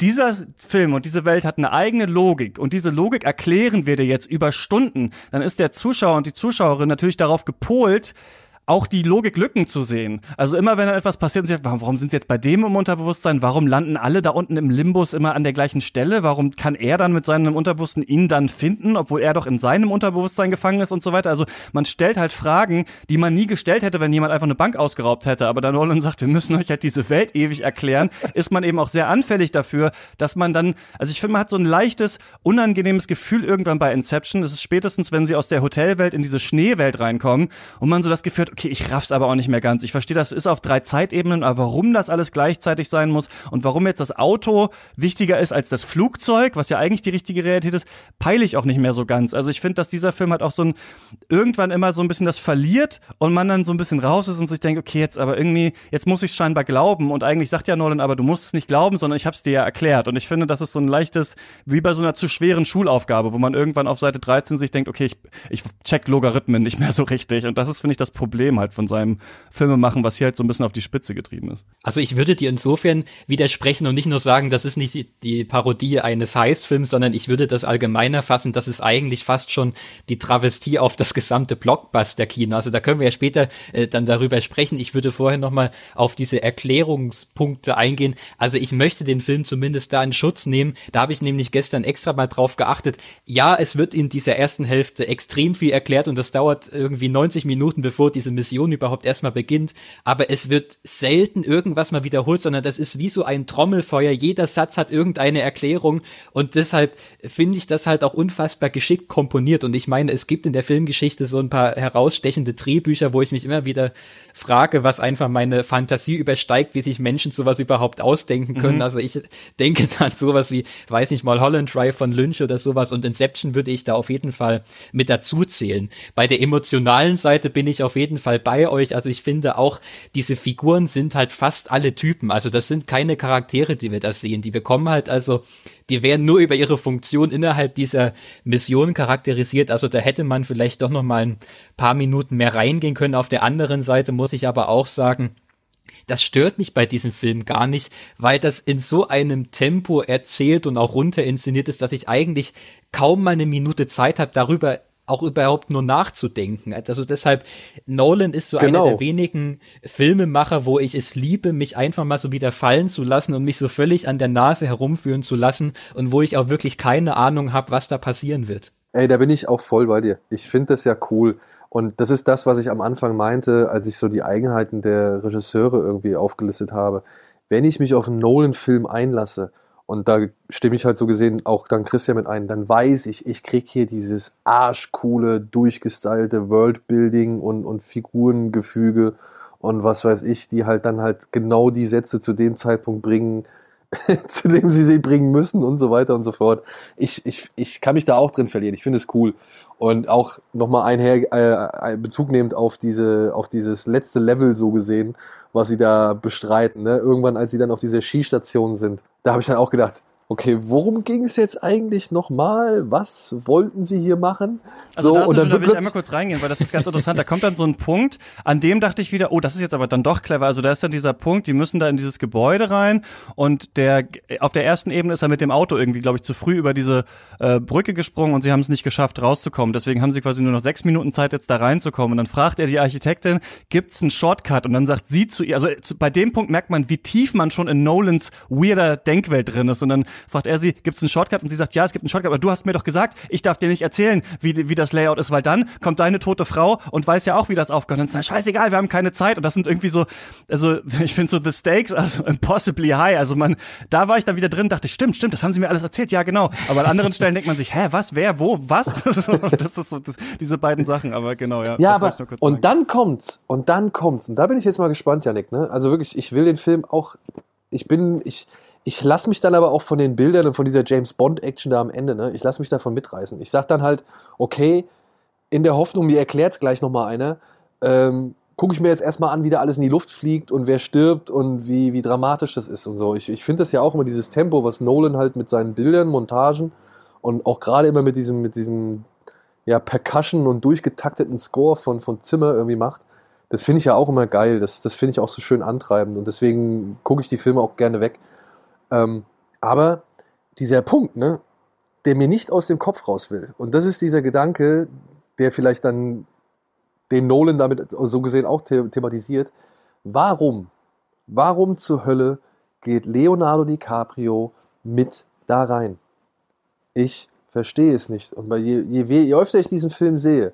dieser Film und diese Welt hat eine eigene Logik und diese Logik erklären wir dir jetzt über Stunden, dann ist der Zuschauer und die Zuschauerin natürlich darauf gepolt, auch die Logiklücken zu sehen. Also immer wenn dann etwas passiert und sie sagt, warum, sind sie jetzt bei dem im Unterbewusstsein? Warum landen alle da unten im Limbus immer an der gleichen Stelle? Warum kann er dann mit seinem Unterbewussten ihn dann finden, obwohl er doch in seinem Unterbewusstsein gefangen ist und so weiter? Also man stellt halt Fragen, die man nie gestellt hätte, wenn jemand einfach eine Bank ausgeraubt hätte. Aber dann Nolan sagt, wir müssen euch halt diese Welt ewig erklären, ist man eben auch sehr anfällig dafür, dass man dann, also ich finde, man hat so ein leichtes, unangenehmes Gefühl irgendwann bei Inception. Das ist spätestens, wenn sie aus der Hotelwelt in diese Schneewelt reinkommen und man so das Gefühl hat, okay, ich raff's aber auch nicht mehr ganz. Ich verstehe, das ist auf drei Zeitebenen, aber warum das alles gleichzeitig sein muss und warum jetzt das Auto wichtiger ist als das Flugzeug, was ja eigentlich die richtige Realität ist, peile ich auch nicht mehr so ganz. Also ich finde, dass dieser Film halt auch so ein, irgendwann immer so ein bisschen das verliert und man dann so ein bisschen raus ist und sich denkt, okay, jetzt aber irgendwie, jetzt muss ich scheinbar glauben und eigentlich sagt ja Nolan, aber du musst es nicht glauben, sondern ich hab's dir ja erklärt und ich finde, das ist so ein leichtes, wie bei so einer zu schweren Schulaufgabe, wo man irgendwann auf Seite 13 sich denkt, okay, ich, ich check Logarithmen nicht mehr so richtig und das ist, finde ich, das Problem halt von seinem Filmemachen, was hier halt so ein bisschen auf die Spitze getrieben ist.
Also ich würde dir insofern widersprechen und nicht nur sagen, das ist nicht die, die Parodie eines Heist-Films, sondern ich würde das allgemeiner fassen, das ist eigentlich fast schon die Travestie auf das gesamte Blockbuster-Kino. Also da können wir ja später äh, dann darüber sprechen. Ich würde vorher nochmal auf diese Erklärungspunkte eingehen. Also ich möchte den Film zumindest da in Schutz nehmen. Da habe ich nämlich gestern extra mal drauf geachtet. Ja, es wird in dieser ersten Hälfte extrem viel erklärt und das dauert irgendwie 90 Minuten, bevor diese Mission überhaupt erstmal beginnt. Aber es wird selten irgendwas mal wiederholt, sondern das ist wie so ein Trommelfeuer. Jeder Satz hat irgendeine Erklärung und deshalb finde ich das halt auch unfassbar geschickt komponiert. Und ich meine, es gibt in der Filmgeschichte so ein paar herausstechende Drehbücher, wo ich mich immer wieder frage, was einfach meine Fantasie übersteigt, wie sich Menschen sowas überhaupt ausdenken können.
Mhm.
Also ich denke (laughs) dann sowas wie, weiß nicht mal, Holland Drive von Lynch oder sowas und Inception würde ich da auf jeden Fall mit dazu zählen. Bei der emotionalen Seite bin ich auf jeden Fall bei euch. Also ich finde auch, diese Figuren sind halt fast alle Typen. Also das sind keine Charaktere, die wir da sehen. Die bekommen halt also die werden nur über ihre Funktion innerhalb dieser Mission charakterisiert. Also da hätte man vielleicht doch noch mal ein paar Minuten mehr reingehen können. Auf der anderen Seite muss ich aber auch sagen, das stört mich bei diesem Film gar nicht, weil das in so einem Tempo erzählt und auch runter inszeniert ist, dass ich eigentlich kaum mal eine Minute Zeit habe, darüber auch überhaupt nur nachzudenken. Also deshalb, Nolan ist so genau. einer der wenigen Filmemacher, wo ich es liebe, mich einfach mal so wieder fallen zu lassen und mich so völlig an der Nase herumführen zu lassen und wo ich auch wirklich keine Ahnung habe, was da passieren wird.
Ey, da bin ich auch voll bei dir. Ich finde das ja cool. Und das ist das, was ich am Anfang meinte, als ich so die Eigenheiten der Regisseure irgendwie aufgelistet habe. Wenn ich mich auf einen Nolan-Film einlasse, und da stimme ich halt so gesehen auch dann Christian mit ein, dann weiß ich, ich krieg hier dieses arschcoole, durchgestylte Worldbuilding und, und Figurengefüge und was weiß ich, die halt dann halt genau die Sätze zu dem Zeitpunkt bringen, (laughs) zu dem sie sie bringen müssen und so weiter und so fort. Ich, ich, ich kann mich da auch drin verlieren. Ich finde es cool. Und auch nochmal einher, äh, Bezug nehmend auf diese, auf dieses letzte Level so gesehen, was sie da bestreiten. Ne? Irgendwann, als sie dann auf dieser Skistation sind, da habe ich dann auch gedacht, okay, worum ging es jetzt eigentlich nochmal? Was wollten sie hier machen?
Also so, da, und dann da will ich einmal kurz reingehen, weil das ist ganz interessant. Da kommt dann so ein Punkt, an dem dachte ich wieder, oh, das ist jetzt aber dann doch clever. Also da ist dann dieser Punkt, die müssen da in dieses Gebäude rein und der auf der ersten Ebene ist er mit dem Auto irgendwie, glaube ich, zu früh über diese äh, Brücke gesprungen und sie haben es nicht geschafft, rauszukommen. Deswegen haben sie quasi nur noch sechs Minuten Zeit, jetzt da reinzukommen. Und dann fragt er die Architektin, gibt's einen Shortcut? Und dann sagt sie zu ihr, also bei dem Punkt merkt man, wie tief man schon in Nolans weirder Denkwelt drin ist. Und dann fragt er sie, gibt es einen Shortcut? Und sie sagt, ja, es gibt einen Shortcut, aber du hast mir doch gesagt, ich darf dir nicht erzählen, wie, wie das Layout ist, weil dann kommt deine tote Frau und weiß ja auch, wie das aufgehört. Und dann ist scheißegal, wir haben keine Zeit. Und das sind irgendwie so, also (laughs) ich finde so the stakes also impossibly high. Also man, da war ich dann wieder drin, dachte, stimmt, stimmt, das haben sie mir alles erzählt. Ja, genau. Aber an anderen Stellen denkt man sich, hä, was, wer, wo, was? (laughs) das ist so, das, diese beiden Sachen, aber genau, ja.
Ja, aber, und sagen. dann kommt's, und dann kommt's. Und da bin ich jetzt mal gespannt, Janik, ne? Also wirklich, ich will den Film auch, ich bin, ich, ich lasse mich dann aber auch von den Bildern und von dieser James Bond-Action da am Ende, ne, ich lasse mich davon mitreißen. Ich sage dann halt, okay, in der Hoffnung, mir erklärt es gleich nochmal einer, ähm, gucke ich mir jetzt erstmal an, wie da alles in die Luft fliegt und wer stirbt und wie, wie dramatisch das ist und so. Ich, ich finde das ja auch immer dieses Tempo, was Nolan halt mit seinen Bildern, Montagen und auch gerade immer mit diesem, mit diesem ja, Percussion und durchgetakteten Score von, von Zimmer irgendwie macht. Das finde ich ja auch immer geil. Das, das finde ich auch so schön antreibend und deswegen gucke ich die Filme auch gerne weg. Ähm, aber dieser Punkt, ne, der mir nicht aus dem Kopf raus will, und das ist dieser Gedanke, der vielleicht dann den Nolan damit so gesehen auch the thematisiert, warum, warum zur Hölle geht Leonardo DiCaprio mit da rein? Ich verstehe es nicht. Und je, je, je öfter ich diesen Film sehe,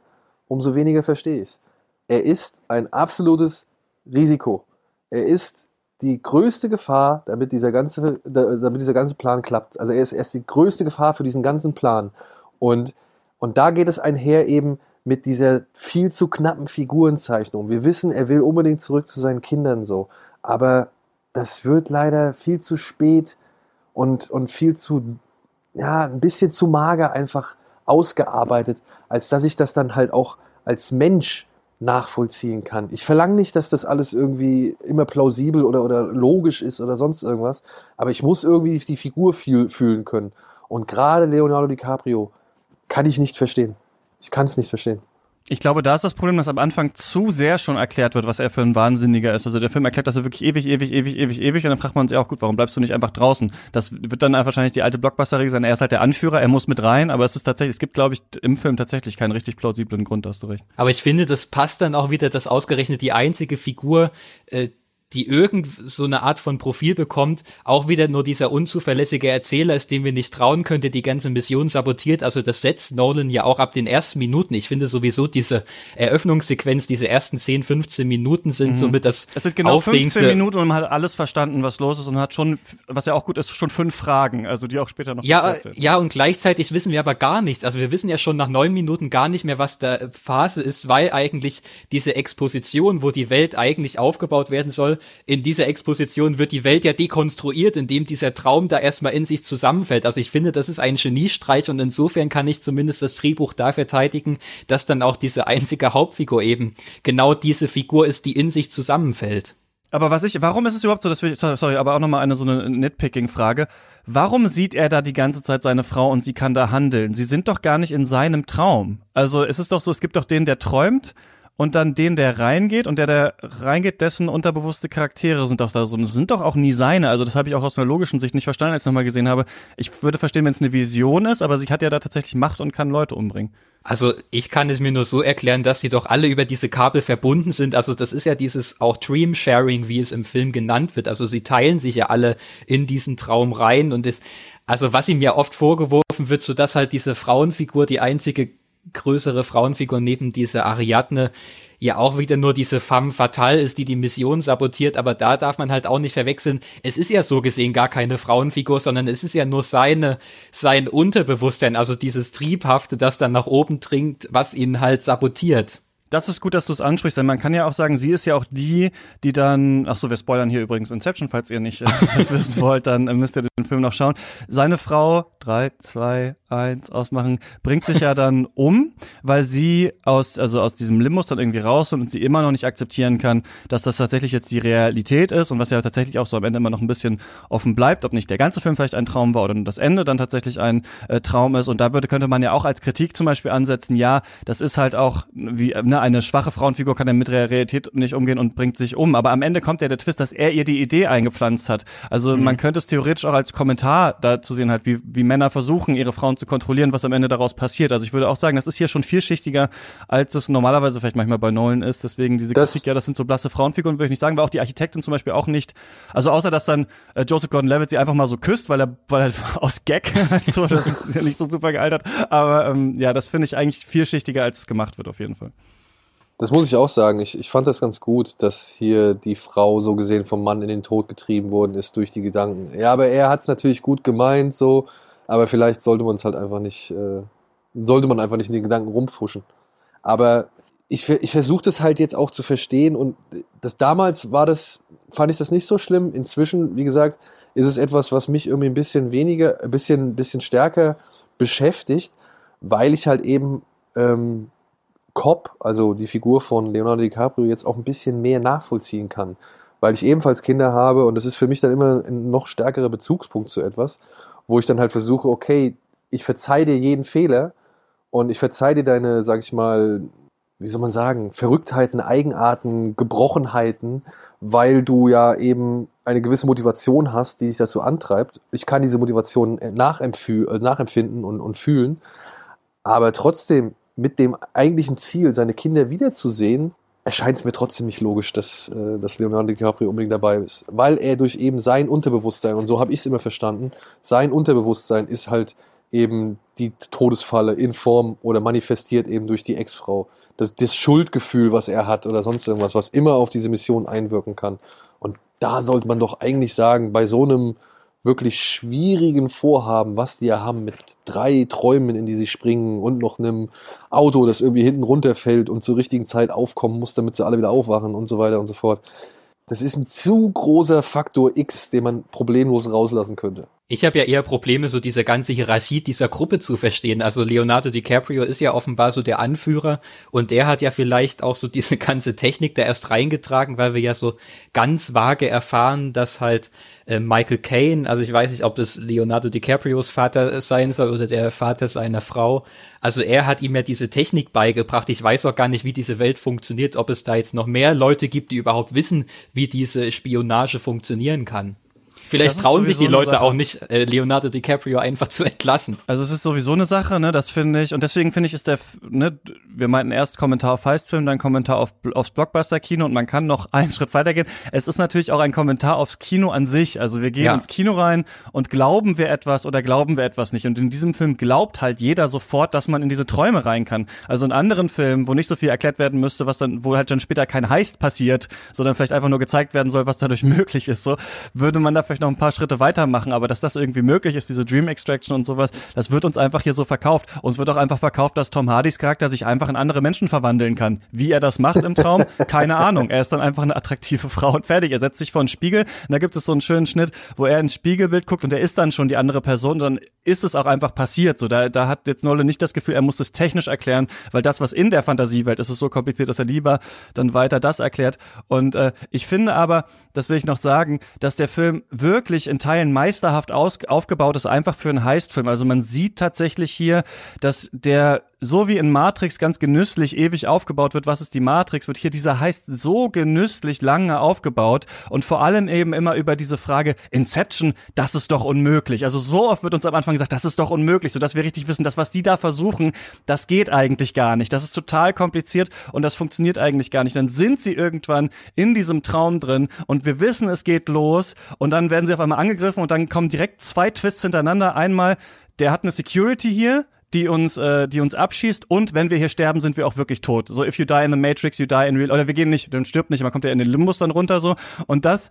umso weniger verstehe ich es. Er ist ein absolutes Risiko. Er ist die größte Gefahr, damit dieser ganze, damit dieser ganze Plan klappt. Also er ist, er ist die größte Gefahr für diesen ganzen Plan. Und, und da geht es einher eben mit dieser viel zu knappen Figurenzeichnung. Wir wissen, er will unbedingt zurück zu seinen Kindern so. Aber das wird leider viel zu spät und, und viel zu, ja, ein bisschen zu mager einfach ausgearbeitet, als dass ich das dann halt auch als Mensch nachvollziehen kann. Ich verlange nicht, dass das alles irgendwie immer plausibel oder, oder logisch ist oder sonst irgendwas, aber ich muss irgendwie die Figur fühl, fühlen können. Und gerade Leonardo DiCaprio kann ich nicht verstehen. Ich kann es nicht verstehen.
Ich glaube, da ist das Problem, dass am Anfang zu sehr schon erklärt wird, was er für ein Wahnsinniger ist. Also der Film erklärt das ja wirklich ewig, ewig, ewig, ewig, ewig und dann fragt man sich auch, gut, warum bleibst du nicht einfach draußen? Das wird dann wahrscheinlich die alte Blockbuster-Regel sein. Er ist halt der Anführer, er muss mit rein, aber es ist tatsächlich, es gibt, glaube ich, im Film tatsächlich keinen richtig plausiblen Grund, hast du recht.
Aber ich finde, das passt dann auch wieder, dass ausgerechnet die einzige Figur, äh, die irgend so eine Art von Profil bekommt, auch wieder nur dieser unzuverlässige Erzähler ist, dem wir nicht trauen könnte, die ganze Mission sabotiert. Also das setzt Nolan ja auch ab den ersten Minuten. Ich finde sowieso diese Eröffnungssequenz, diese ersten 10, 15 Minuten sind mhm. somit das
Es sind genau 15 Minuten und man hat alles verstanden, was los ist und hat schon, was ja auch gut ist, schon fünf Fragen, also die auch später noch
Ja, ja und gleichzeitig wissen wir aber gar nichts. Also wir wissen ja schon nach neun Minuten gar nicht mehr, was da Phase ist, weil eigentlich diese Exposition, wo die Welt eigentlich aufgebaut werden soll, in dieser Exposition wird die Welt ja dekonstruiert, indem dieser Traum da erstmal in sich zusammenfällt. Also ich finde, das ist ein Geniestreich und insofern kann ich zumindest das Drehbuch da verteidigen, dass dann auch diese einzige Hauptfigur eben genau diese Figur ist, die in sich zusammenfällt.
Aber was ich, warum ist es überhaupt so, dass wir, sorry, aber auch nochmal eine so eine Nitpicking-Frage. Warum sieht er da die ganze Zeit seine Frau und sie kann da handeln? Sie sind doch gar nicht in seinem Traum. Also es ist doch so, es gibt doch den, der träumt und dann den, der reingeht und der, der reingeht, dessen unterbewusste Charaktere sind doch da so. Es sind doch auch nie seine. Also das habe ich auch aus einer logischen Sicht nicht verstanden, als ich nochmal gesehen habe. Ich würde verstehen, wenn es eine Vision ist, aber sie hat ja da tatsächlich Macht und kann Leute umbringen.
Also ich kann es mir nur so erklären, dass sie doch alle über diese Kabel verbunden sind. Also das ist ja dieses auch Dream Sharing, wie es im Film genannt wird. Also sie teilen sich ja alle in diesen Traum rein und es, also was ihm ja oft vorgeworfen wird, so dass halt diese Frauenfigur die einzige größere Frauenfigur neben dieser Ariadne ja auch wieder nur diese femme fatale ist, die die Mission sabotiert, aber da darf man halt auch nicht verwechseln. Es ist ja so gesehen gar keine Frauenfigur, sondern es ist ja nur seine, sein Unterbewusstsein, also dieses Triebhafte, das dann nach oben dringt, was ihn halt sabotiert.
Das ist gut, dass du es ansprichst, denn man kann ja auch sagen, sie ist ja auch die, die dann, ach so, wir spoilern hier übrigens Inception, falls ihr nicht äh, (laughs) das wissen wollt, dann äh, müsst ihr den Film noch schauen. Seine Frau, drei, zwei, eins, ausmachen, bringt sich ja dann um, weil sie aus, also aus diesem Limbus dann irgendwie raus und sie immer noch nicht akzeptieren kann, dass das tatsächlich jetzt die Realität ist und was ja tatsächlich auch so am Ende immer noch ein bisschen offen bleibt, ob nicht der ganze Film vielleicht ein Traum war oder das Ende dann tatsächlich ein äh, Traum ist und da würde, könnte man ja auch als Kritik zum Beispiel ansetzen, ja, das ist halt auch wie, ne, ne, eine schwache Frauenfigur kann ja mit der Realität nicht umgehen und bringt sich um. Aber am Ende kommt ja der Twist, dass er ihr die Idee eingepflanzt hat. Also mhm. man könnte es theoretisch auch als Kommentar dazu sehen, halt, wie, wie Männer versuchen, ihre Frauen zu kontrollieren, was am Ende daraus passiert. Also ich würde auch sagen, das ist hier schon vielschichtiger, als es normalerweise vielleicht manchmal bei Nolan ist. Deswegen diese das Kritik, ja, das sind so blasse Frauenfiguren, würde ich nicht sagen, weil auch die Architektin zum Beispiel auch nicht, also außer dass dann äh, Joseph Gordon-Levitt sie einfach mal so küsst, weil er, weil er (laughs) aus Gag halt so, das ist ja nicht so super gealtert. Aber ähm, ja, das finde ich eigentlich vielschichtiger, als es gemacht wird, auf jeden Fall.
Das muss ich auch sagen. Ich, ich fand das ganz gut, dass hier die Frau so gesehen vom Mann in den Tod getrieben worden ist durch die Gedanken. Ja, aber er hat es natürlich gut gemeint, so, aber vielleicht sollte man es halt einfach nicht, äh, sollte man einfach nicht in den Gedanken rumfuschen. Aber ich, ich versuche das halt jetzt auch zu verstehen und das damals war das, fand ich das nicht so schlimm. Inzwischen, wie gesagt, ist es etwas, was mich irgendwie ein bisschen weniger, ein bisschen, ein bisschen stärker beschäftigt, weil ich halt eben ähm, Cop, also die Figur von Leonardo DiCaprio, jetzt auch ein bisschen mehr nachvollziehen kann. Weil ich ebenfalls Kinder habe und das ist für mich dann immer ein noch stärkerer Bezugspunkt zu etwas, wo ich dann halt versuche, okay, ich verzeih dir jeden Fehler und ich verzeih dir deine, sag ich mal, wie soll man sagen, Verrücktheiten, Eigenarten, Gebrochenheiten, weil du ja eben eine gewisse Motivation hast, die dich dazu antreibt. Ich kann diese Motivation nachempfinden und, und fühlen, aber trotzdem mit dem eigentlichen Ziel, seine Kinder wiederzusehen, erscheint es mir trotzdem nicht logisch, dass, äh, dass Leonardo DiCaprio unbedingt dabei ist. Weil er durch eben sein Unterbewusstsein, und so habe ich es immer verstanden, sein Unterbewusstsein ist halt eben die Todesfalle in Form oder manifestiert eben durch die Ex-Frau. Das, das Schuldgefühl, was er hat oder sonst irgendwas, was immer auf diese Mission einwirken kann. Und da sollte man doch eigentlich sagen, bei so einem wirklich schwierigen Vorhaben, was die ja haben mit drei Träumen, in die sie springen und noch einem Auto, das irgendwie hinten runterfällt und zur richtigen Zeit aufkommen muss, damit sie alle wieder aufwachen und so weiter und so fort. Das ist ein zu großer Faktor X, den man problemlos rauslassen könnte.
Ich habe ja eher Probleme, so diese ganze Hierarchie dieser Gruppe zu verstehen. Also Leonardo DiCaprio ist ja offenbar so der Anführer und der hat ja vielleicht auch so (laughs) diese ganze Technik da erst reingetragen, weil wir ja so ganz vage erfahren, dass halt äh, Michael Caine, also ich weiß nicht, ob das Leonardo DiCaprios Vater sein soll oder der Vater seiner Frau, also er hat ihm ja diese Technik beigebracht. Ich weiß auch gar nicht, wie diese Welt funktioniert, ob es da jetzt noch mehr Leute gibt, die überhaupt wissen, wie diese Spionage funktionieren kann. Vielleicht trauen sich die Leute auch nicht, äh, Leonardo DiCaprio einfach zu entlassen.
Also es ist sowieso eine Sache, ne, das finde ich. Und deswegen finde ich, ist der, ne, wir meinten erst Kommentar auf Heistfilm, dann Kommentar auf, aufs Blockbuster-Kino und man kann noch (laughs) einen Schritt weitergehen. Es ist natürlich auch ein Kommentar aufs Kino an sich. Also wir gehen ja. ins Kino rein und glauben wir etwas oder glauben wir etwas nicht. Und in diesem Film glaubt halt jeder sofort, dass man in diese Träume rein kann. Also in anderen Filmen, wo nicht so viel erklärt werden müsste, was dann, wo halt dann später kein Heist passiert, sondern vielleicht einfach nur gezeigt werden soll, was dadurch (laughs) möglich ist, so, würde man da vielleicht noch ein paar Schritte weitermachen, aber dass das irgendwie möglich ist, diese Dream Extraction und sowas, das wird uns einfach hier so verkauft. Uns wird auch einfach verkauft, dass Tom Hardys Charakter sich einfach in andere Menschen verwandeln kann. Wie er das macht im Traum, (laughs) keine Ahnung. Er ist dann einfach eine attraktive Frau und fertig. Er setzt sich vor einen Spiegel und da gibt es so einen schönen Schnitt, wo er ins Spiegelbild guckt und er ist dann schon die andere Person und dann ist es auch einfach passiert. So, da, da hat jetzt Nolle nicht das Gefühl, er muss es technisch erklären, weil das, was in der Fantasiewelt ist, ist so kompliziert, dass er lieber dann weiter das erklärt. Und äh, ich finde aber, das will ich noch sagen, dass der Film wirklich wirklich in Teilen meisterhaft aus, aufgebaut ist, einfach für einen Heistfilm. Also man sieht tatsächlich hier, dass der so wie in Matrix ganz genüsslich ewig aufgebaut wird, was ist die Matrix, wird hier dieser heißt so genüsslich lange aufgebaut und vor allem eben immer über diese Frage Inception, das ist doch unmöglich. Also so oft wird uns am Anfang gesagt, das ist doch unmöglich, so dass wir richtig wissen, dass was die da versuchen, das geht eigentlich gar nicht. Das ist total kompliziert und das funktioniert eigentlich gar nicht. Dann sind sie irgendwann in diesem Traum drin und wir wissen, es geht los und dann werden sie auf einmal angegriffen und dann kommen direkt zwei Twists hintereinander. Einmal, der hat eine Security hier, die uns, äh, die uns abschießt und wenn wir hier sterben, sind wir auch wirklich tot. So, if you die in the Matrix, you die in real, oder wir gehen nicht, dann stirbt nicht, man kommt ja in den Limbus dann runter so und das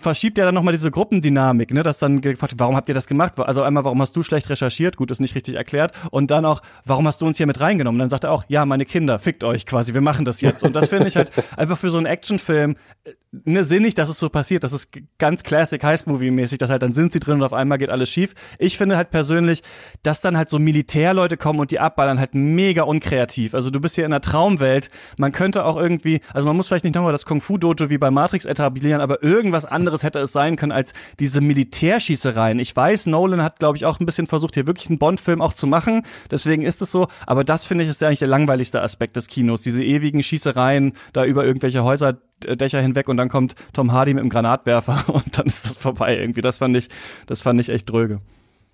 verschiebt ja dann nochmal diese Gruppendynamik, ne, dass dann gefragt, warum habt ihr das gemacht? Also einmal, warum hast du schlecht recherchiert? Gut, ist nicht richtig erklärt und dann auch, warum hast du uns hier mit reingenommen? dann sagt er auch, ja, meine Kinder, fickt euch quasi, wir machen das jetzt und das finde ich halt (laughs) einfach für so einen Actionfilm äh, ne, sinnig, dass es so passiert. Das ist ganz Classic Heist-Movie-mäßig, dass halt dann sind sie drin und auf einmal geht alles schief. Ich finde halt persönlich, dass dann halt so Militärleute kommen und die abballern halt mega unkreativ. Also du bist hier in einer Traumwelt. Man könnte auch irgendwie, also man muss vielleicht nicht nochmal das Kung-Fu-Dojo wie bei Matrix etablieren, aber irgendwas anderes hätte es sein können als diese Militärschießereien. Ich weiß, Nolan hat, glaube ich, auch ein bisschen versucht, hier wirklich einen Bond-Film auch zu machen. Deswegen ist es so. Aber das finde ich ist eigentlich der langweiligste Aspekt des Kinos. Diese ewigen Schießereien da über irgendwelche Häuser Dächer hinweg und dann kommt Tom Hardy mit dem Granatwerfer (laughs) und dann ist das vorbei irgendwie. Das fand ich, das fand ich echt dröge.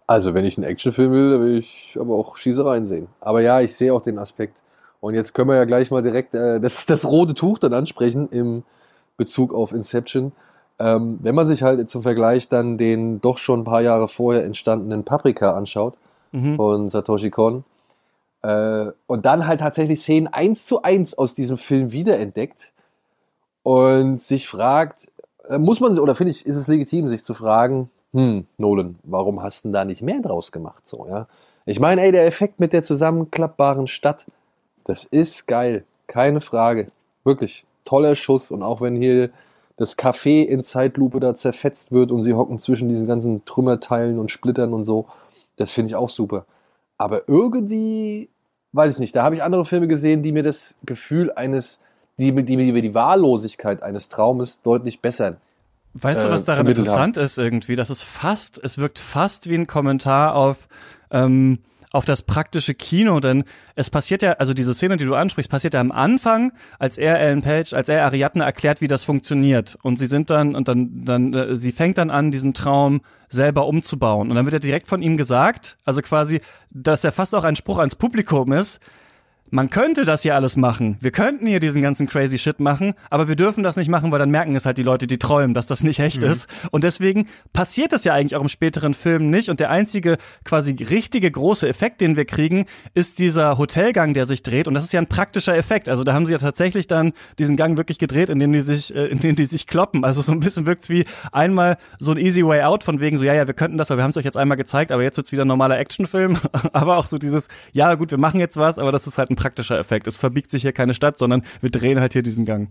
Also, wenn ich einen Actionfilm will, dann will ich aber auch Schießereien sehen. Aber ja, ich sehe auch den Aspekt. Und jetzt können wir ja gleich mal direkt äh, das, (laughs) das rote Tuch dann ansprechen im Bezug auf Inception. Ähm, wenn man sich halt zum Vergleich dann den doch schon ein paar Jahre vorher entstandenen Paprika anschaut mhm. von Satoshi Kon äh, und dann halt tatsächlich Szenen eins zu eins aus diesem Film wiederentdeckt, und sich fragt, äh, muss man, oder finde ich, ist es legitim, sich zu fragen, hm, Nolan, warum hast du da nicht mehr draus gemacht? So, ja. Ich meine, ey, der Effekt mit der zusammenklappbaren Stadt, das ist geil. Keine Frage. Wirklich toller Schuss. Und auch wenn hier das Café in Zeitlupe da zerfetzt wird und sie hocken zwischen diesen ganzen Trümmerteilen und Splittern und so, das finde ich auch super. Aber irgendwie, weiß ich nicht, da habe ich andere Filme gesehen, die mir das Gefühl eines die, die, die, die Wahllosigkeit eines Traumes deutlich besser
Weißt du, was äh, daran interessant haben. ist irgendwie? Das ist fast, es wirkt fast wie ein Kommentar auf, ähm, auf das praktische Kino, denn es passiert ja, also diese Szene, die du ansprichst, passiert ja am Anfang, als er Ellen Page, als er Ariadne erklärt, wie das funktioniert. Und sie sind dann, und dann, dann, äh, sie fängt dann an, diesen Traum selber umzubauen. Und dann wird ja direkt von ihm gesagt, also quasi, dass er fast auch ein Spruch ans Publikum ist, man könnte das hier alles machen. Wir könnten hier diesen ganzen crazy Shit machen, aber wir dürfen das nicht machen, weil dann merken es halt die Leute, die träumen, dass das nicht echt mhm. ist. Und deswegen passiert das ja eigentlich auch im späteren Film nicht. Und der einzige quasi richtige große Effekt, den wir kriegen, ist dieser Hotelgang, der sich dreht. Und das ist ja ein praktischer Effekt. Also da haben sie ja tatsächlich dann diesen Gang wirklich gedreht, in dem die sich, äh, in dem die sich kloppen. Also so ein bisschen wirkt's wie einmal so ein easy way out von wegen so, ja, ja, wir könnten das, aber wir haben es euch jetzt einmal gezeigt, aber jetzt wird's wieder ein normaler Actionfilm. (laughs) aber auch so dieses, ja gut, wir machen jetzt was, aber das ist halt ein praktischer Effekt. Es verbiegt sich hier keine Stadt, sondern wir drehen halt hier diesen Gang.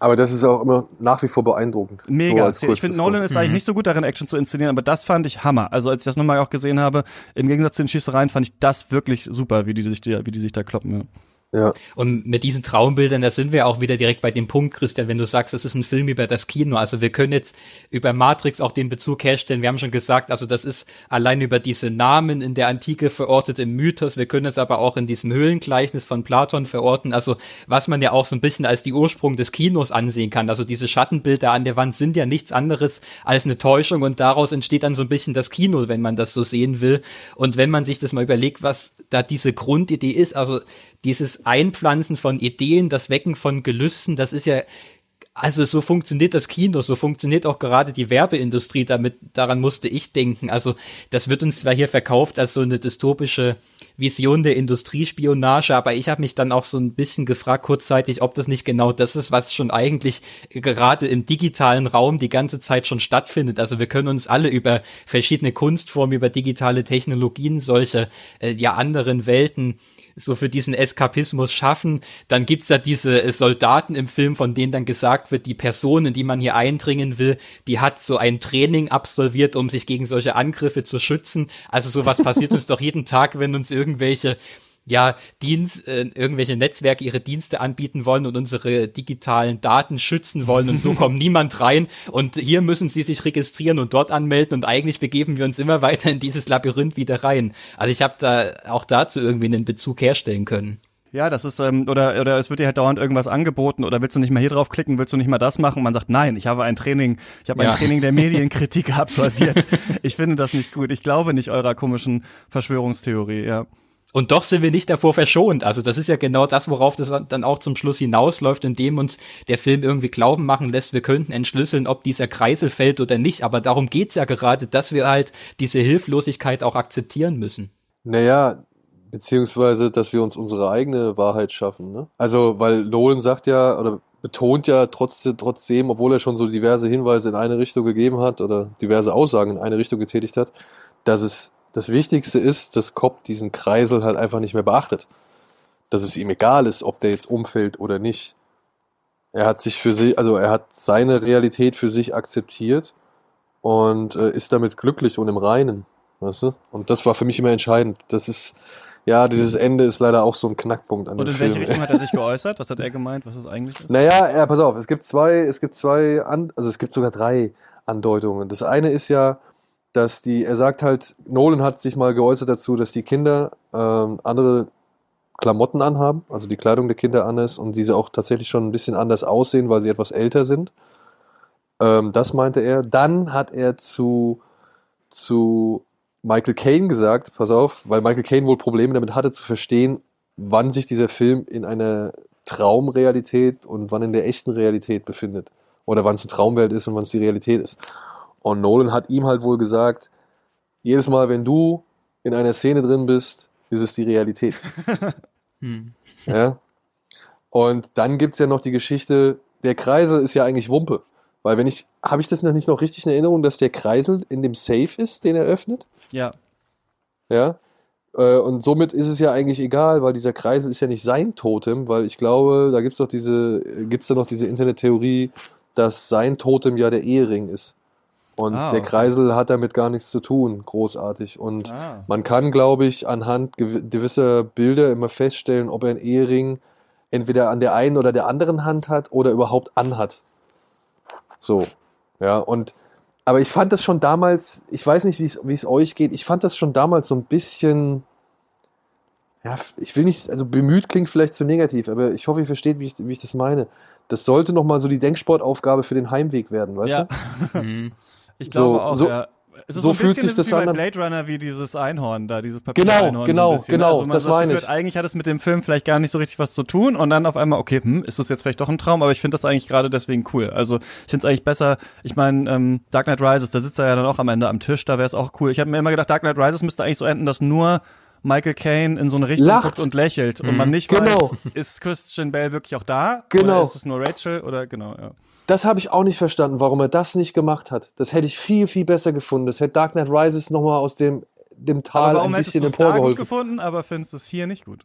Aber das ist auch immer nach wie vor beeindruckend.
Mega. Ich finde, Nolan ist mhm. eigentlich nicht so gut darin, Action zu inszenieren, aber das fand ich Hammer. Also als ich das nochmal auch gesehen habe, im Gegensatz zu den Schießereien, fand ich das wirklich super, wie die sich, wie die sich da kloppen. Ja.
Ja. Und mit diesen Traumbildern, da sind wir auch wieder direkt bei dem Punkt, Christian, wenn du sagst, es ist ein Film über das Kino. Also wir können jetzt über Matrix auch den Bezug herstellen. Wir haben schon gesagt, also das ist allein über diese Namen in der Antike verortet im Mythos. Wir können es aber auch in diesem Höhlengleichnis von Platon verorten. Also was man ja auch so ein bisschen als die Ursprung des Kinos ansehen kann. Also diese Schattenbilder an der Wand sind ja nichts anderes als eine Täuschung und daraus entsteht dann so ein bisschen das Kino, wenn man das so sehen will. Und wenn man sich das mal überlegt, was da diese Grundidee ist, also dieses Einpflanzen von Ideen, das Wecken von Gelüsten, das ist ja also so funktioniert das Kino, so funktioniert auch gerade die Werbeindustrie damit, daran musste ich denken. Also das wird uns zwar hier verkauft als so eine dystopische Vision der Industriespionage, aber ich habe mich dann auch so ein bisschen gefragt kurzzeitig, ob das nicht genau das ist, was schon eigentlich gerade im digitalen Raum die ganze Zeit schon stattfindet. Also wir können uns alle über verschiedene Kunstformen, über digitale Technologien, solche äh, ja anderen Welten so für diesen Eskapismus schaffen. Dann gibt's da diese äh, Soldaten im Film, von denen dann gesagt wird, die Person, in die man hier eindringen will, die hat so ein Training absolviert, um sich gegen solche Angriffe zu schützen. Also sowas passiert uns (laughs) doch jeden Tag, wenn uns irgendwelche ja, Dienst, äh, irgendwelche Netzwerke ihre Dienste anbieten wollen und unsere digitalen Daten schützen wollen und so (laughs) kommt niemand rein und hier müssen sie sich registrieren und dort anmelden und eigentlich begeben wir uns immer weiter in dieses Labyrinth wieder rein. Also ich habe da auch dazu irgendwie einen Bezug herstellen können.
Ja, das ist, ähm, oder, oder es wird dir halt dauernd irgendwas angeboten oder willst du nicht mal hier drauf klicken, willst du nicht mal das machen? Und man sagt, nein, ich habe ein Training, ich habe ja. ein Training der Medienkritik (laughs) absolviert. ich finde das nicht gut. Ich glaube nicht eurer komischen Verschwörungstheorie, ja.
Und doch sind wir nicht davor verschont. Also das ist ja genau das, worauf das dann auch zum Schluss hinausläuft, indem uns der Film irgendwie glauben machen lässt, wir könnten entschlüsseln, ob dieser Kreisel fällt oder nicht. Aber darum geht's ja gerade, dass wir halt diese Hilflosigkeit auch akzeptieren müssen.
Naja, beziehungsweise, dass wir uns unsere eigene Wahrheit schaffen. Ne? Also, weil Nolan sagt ja, oder betont ja trotzdem, trotzdem, obwohl er schon so diverse Hinweise in eine Richtung gegeben hat oder diverse Aussagen in eine Richtung getätigt hat, dass es das Wichtigste ist, dass Cobb diesen Kreisel halt einfach nicht mehr beachtet. Dass es ihm egal ist, ob der jetzt umfällt oder nicht. Er hat sich für sich, also er hat seine Realität für sich akzeptiert und äh, ist damit glücklich und im Reinen. Weißt du? Und das war für mich immer entscheidend. Das ist, ja, dieses Ende ist leider auch so ein Knackpunkt an
Und in
Film.
welche Richtung hat er sich (laughs) geäußert? Was hat er gemeint, was es eigentlich ist?
Naja, ja, pass auf, es gibt zwei, es gibt zwei, an, also es gibt sogar drei Andeutungen. Das eine ist ja, dass die, er sagt halt, Nolan hat sich mal geäußert dazu, dass die Kinder ähm, andere Klamotten anhaben, also die Kleidung der Kinder an ist und diese auch tatsächlich schon ein bisschen anders aussehen, weil sie etwas älter sind. Ähm, das meinte er. Dann hat er zu, zu Michael Caine gesagt, pass auf, weil Michael Caine wohl Probleme damit hatte zu verstehen, wann sich dieser Film in einer Traumrealität und wann in der echten Realität befindet. Oder wann es eine Traumwelt ist und wann es die Realität ist. Und Nolan hat ihm halt wohl gesagt, jedes Mal, wenn du in einer Szene drin bist, ist es die Realität. (laughs) hm. Ja. Und dann gibt es ja noch die Geschichte, der Kreisel ist ja eigentlich Wumpe. Weil wenn ich, habe ich das noch nicht noch richtig in Erinnerung, dass der Kreisel in dem Safe ist, den er öffnet?
Ja.
Ja. Äh, und somit ist es ja eigentlich egal, weil dieser Kreisel ist ja nicht sein Totem, weil ich glaube, da gibt es doch diese, gibt es da noch diese Internettheorie, dass sein Totem ja der Ehering ist. Und ah, der Kreisel hat damit gar nichts zu tun, großartig. Und ah. man kann, glaube ich, anhand gewisser Bilder immer feststellen, ob er einen Ehering entweder an der einen oder der anderen Hand hat oder überhaupt anhat. So, ja, und aber ich fand das schon damals, ich weiß nicht, wie es euch geht, ich fand das schon damals so ein bisschen, ja, ich will nicht, also bemüht klingt vielleicht zu negativ, aber ich hoffe, ihr versteht, wie ich, wie ich das meine. Das sollte nochmal so die Denksportaufgabe für den Heimweg werden, weißt
ja.
du? (laughs)
Ich glaube so, auch,
so,
ja. Es ist
so,
so ein
fühlt
bisschen
sich das
wie bei
an.
Blade Runner wie dieses Einhorn da, dieses
Genau,
Papier-Einhorn.
genau,
so ein bisschen.
genau,
also man
das meine
Gefühl,
ich.
Eigentlich hat es mit dem Film vielleicht gar nicht so richtig was zu tun und dann auf einmal, okay, hm, ist das jetzt vielleicht doch ein Traum, aber ich finde das eigentlich gerade deswegen cool. Also ich finde es eigentlich besser, ich meine, ähm, Dark Knight Rises, da sitzt er ja dann auch am Ende am Tisch, da wäre es auch cool. Ich habe mir immer gedacht, Dark Knight Rises müsste eigentlich so enden, dass nur Michael Caine in so eine Richtung
Lacht.
guckt und lächelt und
Mhm.
man nicht
Genau.
weiß, ist Christian Bale wirklich auch da
Genau.
oder ist es nur Rachel oder genau, ja.
Das habe ich auch nicht verstanden, warum er das nicht gemacht hat. Das hätte ich viel, viel besser gefunden. Das hätte Dark Knight Rises nochmal aus dem, dem Tal
Aber
ein
warum hättest
bisschen
gut
emporgeholfen.
gefunden, aber findest es hier nicht gut?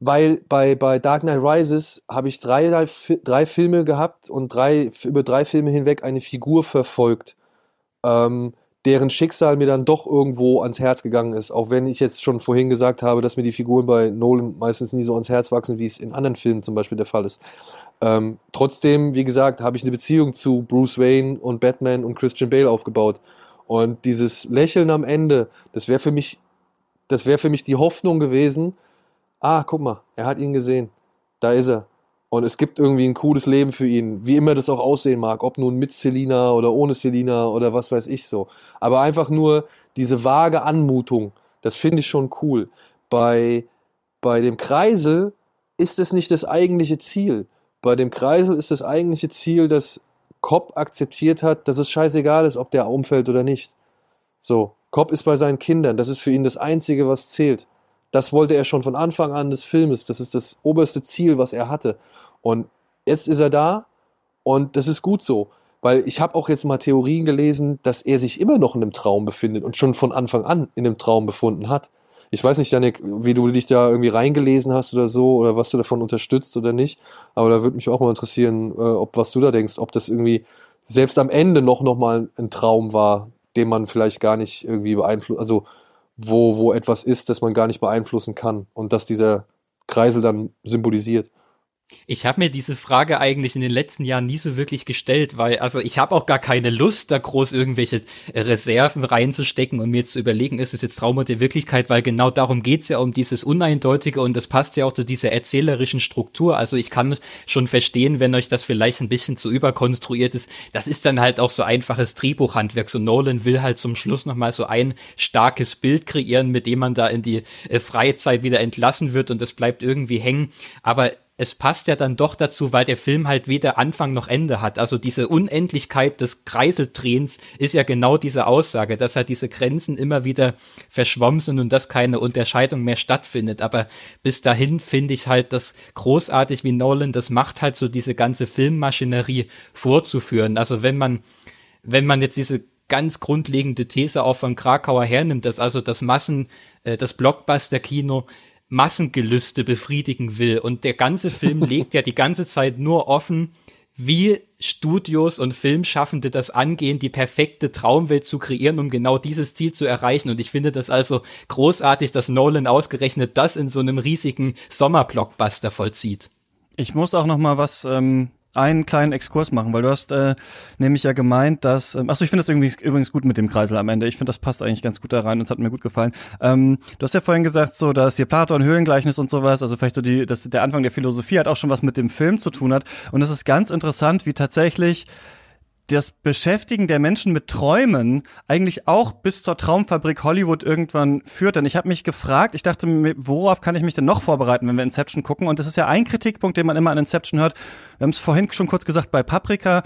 Weil bei, bei Dark Knight Rises habe ich drei, drei, drei Filme gehabt und drei, über drei Filme hinweg eine Figur verfolgt, ähm, deren Schicksal mir dann doch irgendwo ans Herz gegangen ist. Auch wenn ich jetzt schon vorhin gesagt habe, dass mir die Figuren bei Nolan meistens nie so ans Herz wachsen, wie es in anderen Filmen zum Beispiel der Fall ist. Ähm, trotzdem, wie gesagt, habe ich eine Beziehung zu Bruce Wayne und Batman und Christian Bale aufgebaut. Und dieses Lächeln am Ende, das wäre für mich, das wäre für mich die Hoffnung gewesen. Ah, guck mal, er hat ihn gesehen. Da ist er. Und es gibt irgendwie ein cooles Leben für ihn, wie immer das auch aussehen mag, ob nun mit Selina oder ohne Selina oder was weiß ich so. Aber einfach nur diese vage Anmutung, das finde ich schon cool. Bei, bei dem Kreisel ist es nicht das eigentliche Ziel. Bei dem Kreisel ist das eigentliche Ziel, dass Cobb akzeptiert hat, dass es scheißegal ist, ob der umfällt oder nicht. So, Cobb ist bei seinen Kindern, das ist für ihn das Einzige, was zählt. Das wollte er schon von Anfang an des Filmes, das ist das oberste Ziel, was er hatte. Und jetzt ist er da und das ist gut so. Weil ich habe auch jetzt mal Theorien gelesen, dass er sich immer noch in einem Traum befindet und schon von Anfang an in einem Traum befunden hat. Ich weiß nicht, Janik, wie du dich da irgendwie reingelesen hast oder so, oder was du davon unterstützt oder nicht. Aber da würde mich auch mal interessieren, äh, ob was du da denkst, ob das irgendwie selbst am Ende noch, noch mal ein Traum war, den man vielleicht gar nicht irgendwie beeinflusst, also wo, wo etwas ist, das man gar nicht beeinflussen kann und das dieser Kreisel dann symbolisiert.
Ich habe mir diese Frage eigentlich in den letzten Jahren nie so wirklich gestellt, weil also ich habe auch gar keine Lust, da groß irgendwelche Reserven reinzustecken und mir zu überlegen, ist es jetzt Traum oder Wirklichkeit, weil genau darum geht's ja um dieses Uneindeutige und das passt ja auch zu dieser erzählerischen Struktur. Also ich kann schon verstehen, wenn euch das vielleicht ein bisschen zu überkonstruiert ist. Das ist dann halt auch so einfaches Drehbuchhandwerk. So Nolan will halt zum Schluss nochmal so ein starkes Bild kreieren, mit dem man da in die äh, Freizeit wieder entlassen wird und es bleibt irgendwie hängen. Aber es passt ja dann doch dazu, weil der Film halt weder Anfang noch Ende hat. Also diese Unendlichkeit des Kreiseldrehens ist ja genau diese Aussage, dass halt diese Grenzen immer wieder verschwommen sind und dass keine Unterscheidung mehr stattfindet. Aber bis dahin finde ich halt das großartig, wie Nolan das macht, halt so diese ganze Filmmaschinerie vorzuführen. Also wenn man, wenn man jetzt diese ganz grundlegende These auch von Krakauer hernimmt, dass also das Massen, äh, das Blockbuster-Kino Massengelüste befriedigen will. Und der ganze Film legt ja die ganze Zeit nur offen, wie Studios und Filmschaffende das angehen, die perfekte Traumwelt zu kreieren, um genau dieses Ziel zu erreichen. Und ich finde das also großartig, dass Nolan ausgerechnet das in so einem riesigen Sommerblockbuster vollzieht.
Ich muss auch noch mal was ähm, einen kleinen Exkurs machen, weil du hast äh, nämlich ja gemeint, dass, ähm, achso, ich finde das irgendwie übrigens gut mit dem Kreisel am Ende. Ich finde, das passt eigentlich ganz gut da rein und es hat mir gut gefallen. Ähm, du hast ja vorhin gesagt, so, dass hier Platon, Höhlengleichnis und sowas, also vielleicht so die, dass der Anfang der Philosophie hat auch schon was mit dem Film zu tun hat. Und es ist ganz interessant, wie tatsächlich das Beschäftigen der Menschen mit Träumen eigentlich auch bis zur Traumfabrik Hollywood irgendwann führt. Denn ich habe mich gefragt, ich dachte, worauf kann ich mich denn noch vorbereiten, wenn wir Inception gucken? Und das ist ja ein Kritikpunkt, den man immer an Inception hört. Wir haben es vorhin schon kurz gesagt bei Paprika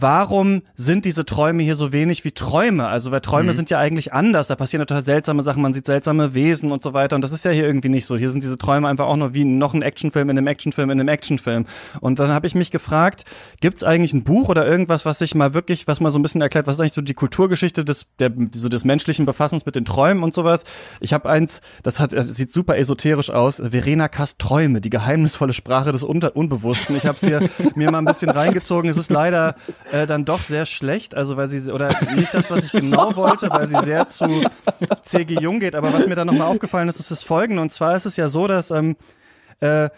warum sind diese Träume hier so wenig wie Träume? Also, weil Träume mhm. sind ja eigentlich anders. Da passieren total seltsame Sachen, man sieht seltsame Wesen und so weiter. Und das ist ja hier irgendwie nicht so. Hier sind diese Träume einfach auch nur wie noch ein Actionfilm in einem Actionfilm in einem Actionfilm. Und dann habe ich mich gefragt, gibt's eigentlich ein Buch oder irgendwas, was sich mal wirklich, was mal so ein bisschen erklärt, was ist eigentlich so die Kulturgeschichte des, der, so des menschlichen Befassens mit den Träumen und sowas? Ich habe eins, das hat, das sieht super esoterisch aus. Verena Kast Träume, die geheimnisvolle Sprache des Unter Unbewussten. Ich habe es hier mir mal ein bisschen reingezogen. Es ist leider äh, dann doch sehr schlecht, also weil sie, oder nicht das, was ich genau wollte, weil sie sehr zu C.G. Jung geht, aber was mir dann nochmal aufgefallen ist, ist das folgende, und zwar ist es ja so, dass ähm, äh,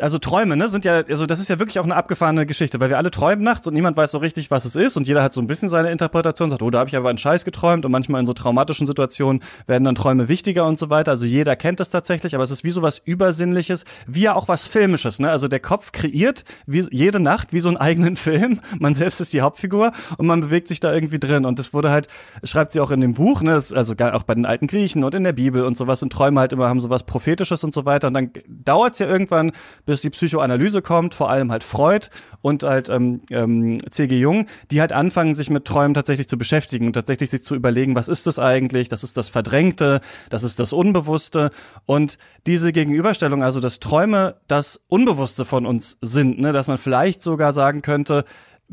also Träume, ne, sind ja, also das ist ja wirklich auch eine abgefahrene Geschichte, weil wir alle träumen nachts und niemand weiß so richtig, was es ist und jeder hat so ein bisschen seine Interpretation, sagt, oh, da habe ich aber einen Scheiß geträumt und manchmal in so traumatischen Situationen werden dann Träume wichtiger und so weiter. Also jeder kennt es tatsächlich, aber es ist wie so was Übersinnliches, wie ja auch was Filmisches, ne? Also der Kopf kreiert wie jede Nacht wie so einen eigenen (laughs) Film. Man selbst ist die Hauptfigur und man bewegt sich da irgendwie drin und das wurde halt, schreibt sie auch in dem Buch, ne, also auch bei den alten Griechen und in der Bibel und sowas und Träume halt immer haben sowas prophetisches und so weiter und dann dauert's ja irgendwann bis die Psychoanalyse kommt, vor allem halt Freud und halt ähm, ähm, C.G. Jung, die halt anfangen, sich mit Träumen tatsächlich zu beschäftigen und tatsächlich sich zu überlegen, was ist das eigentlich? Das ist das Verdrängte, das ist das Unbewusste und diese Gegenüberstellung, also dass Träume das Unbewusste von uns sind, ne, dass man vielleicht sogar sagen könnte,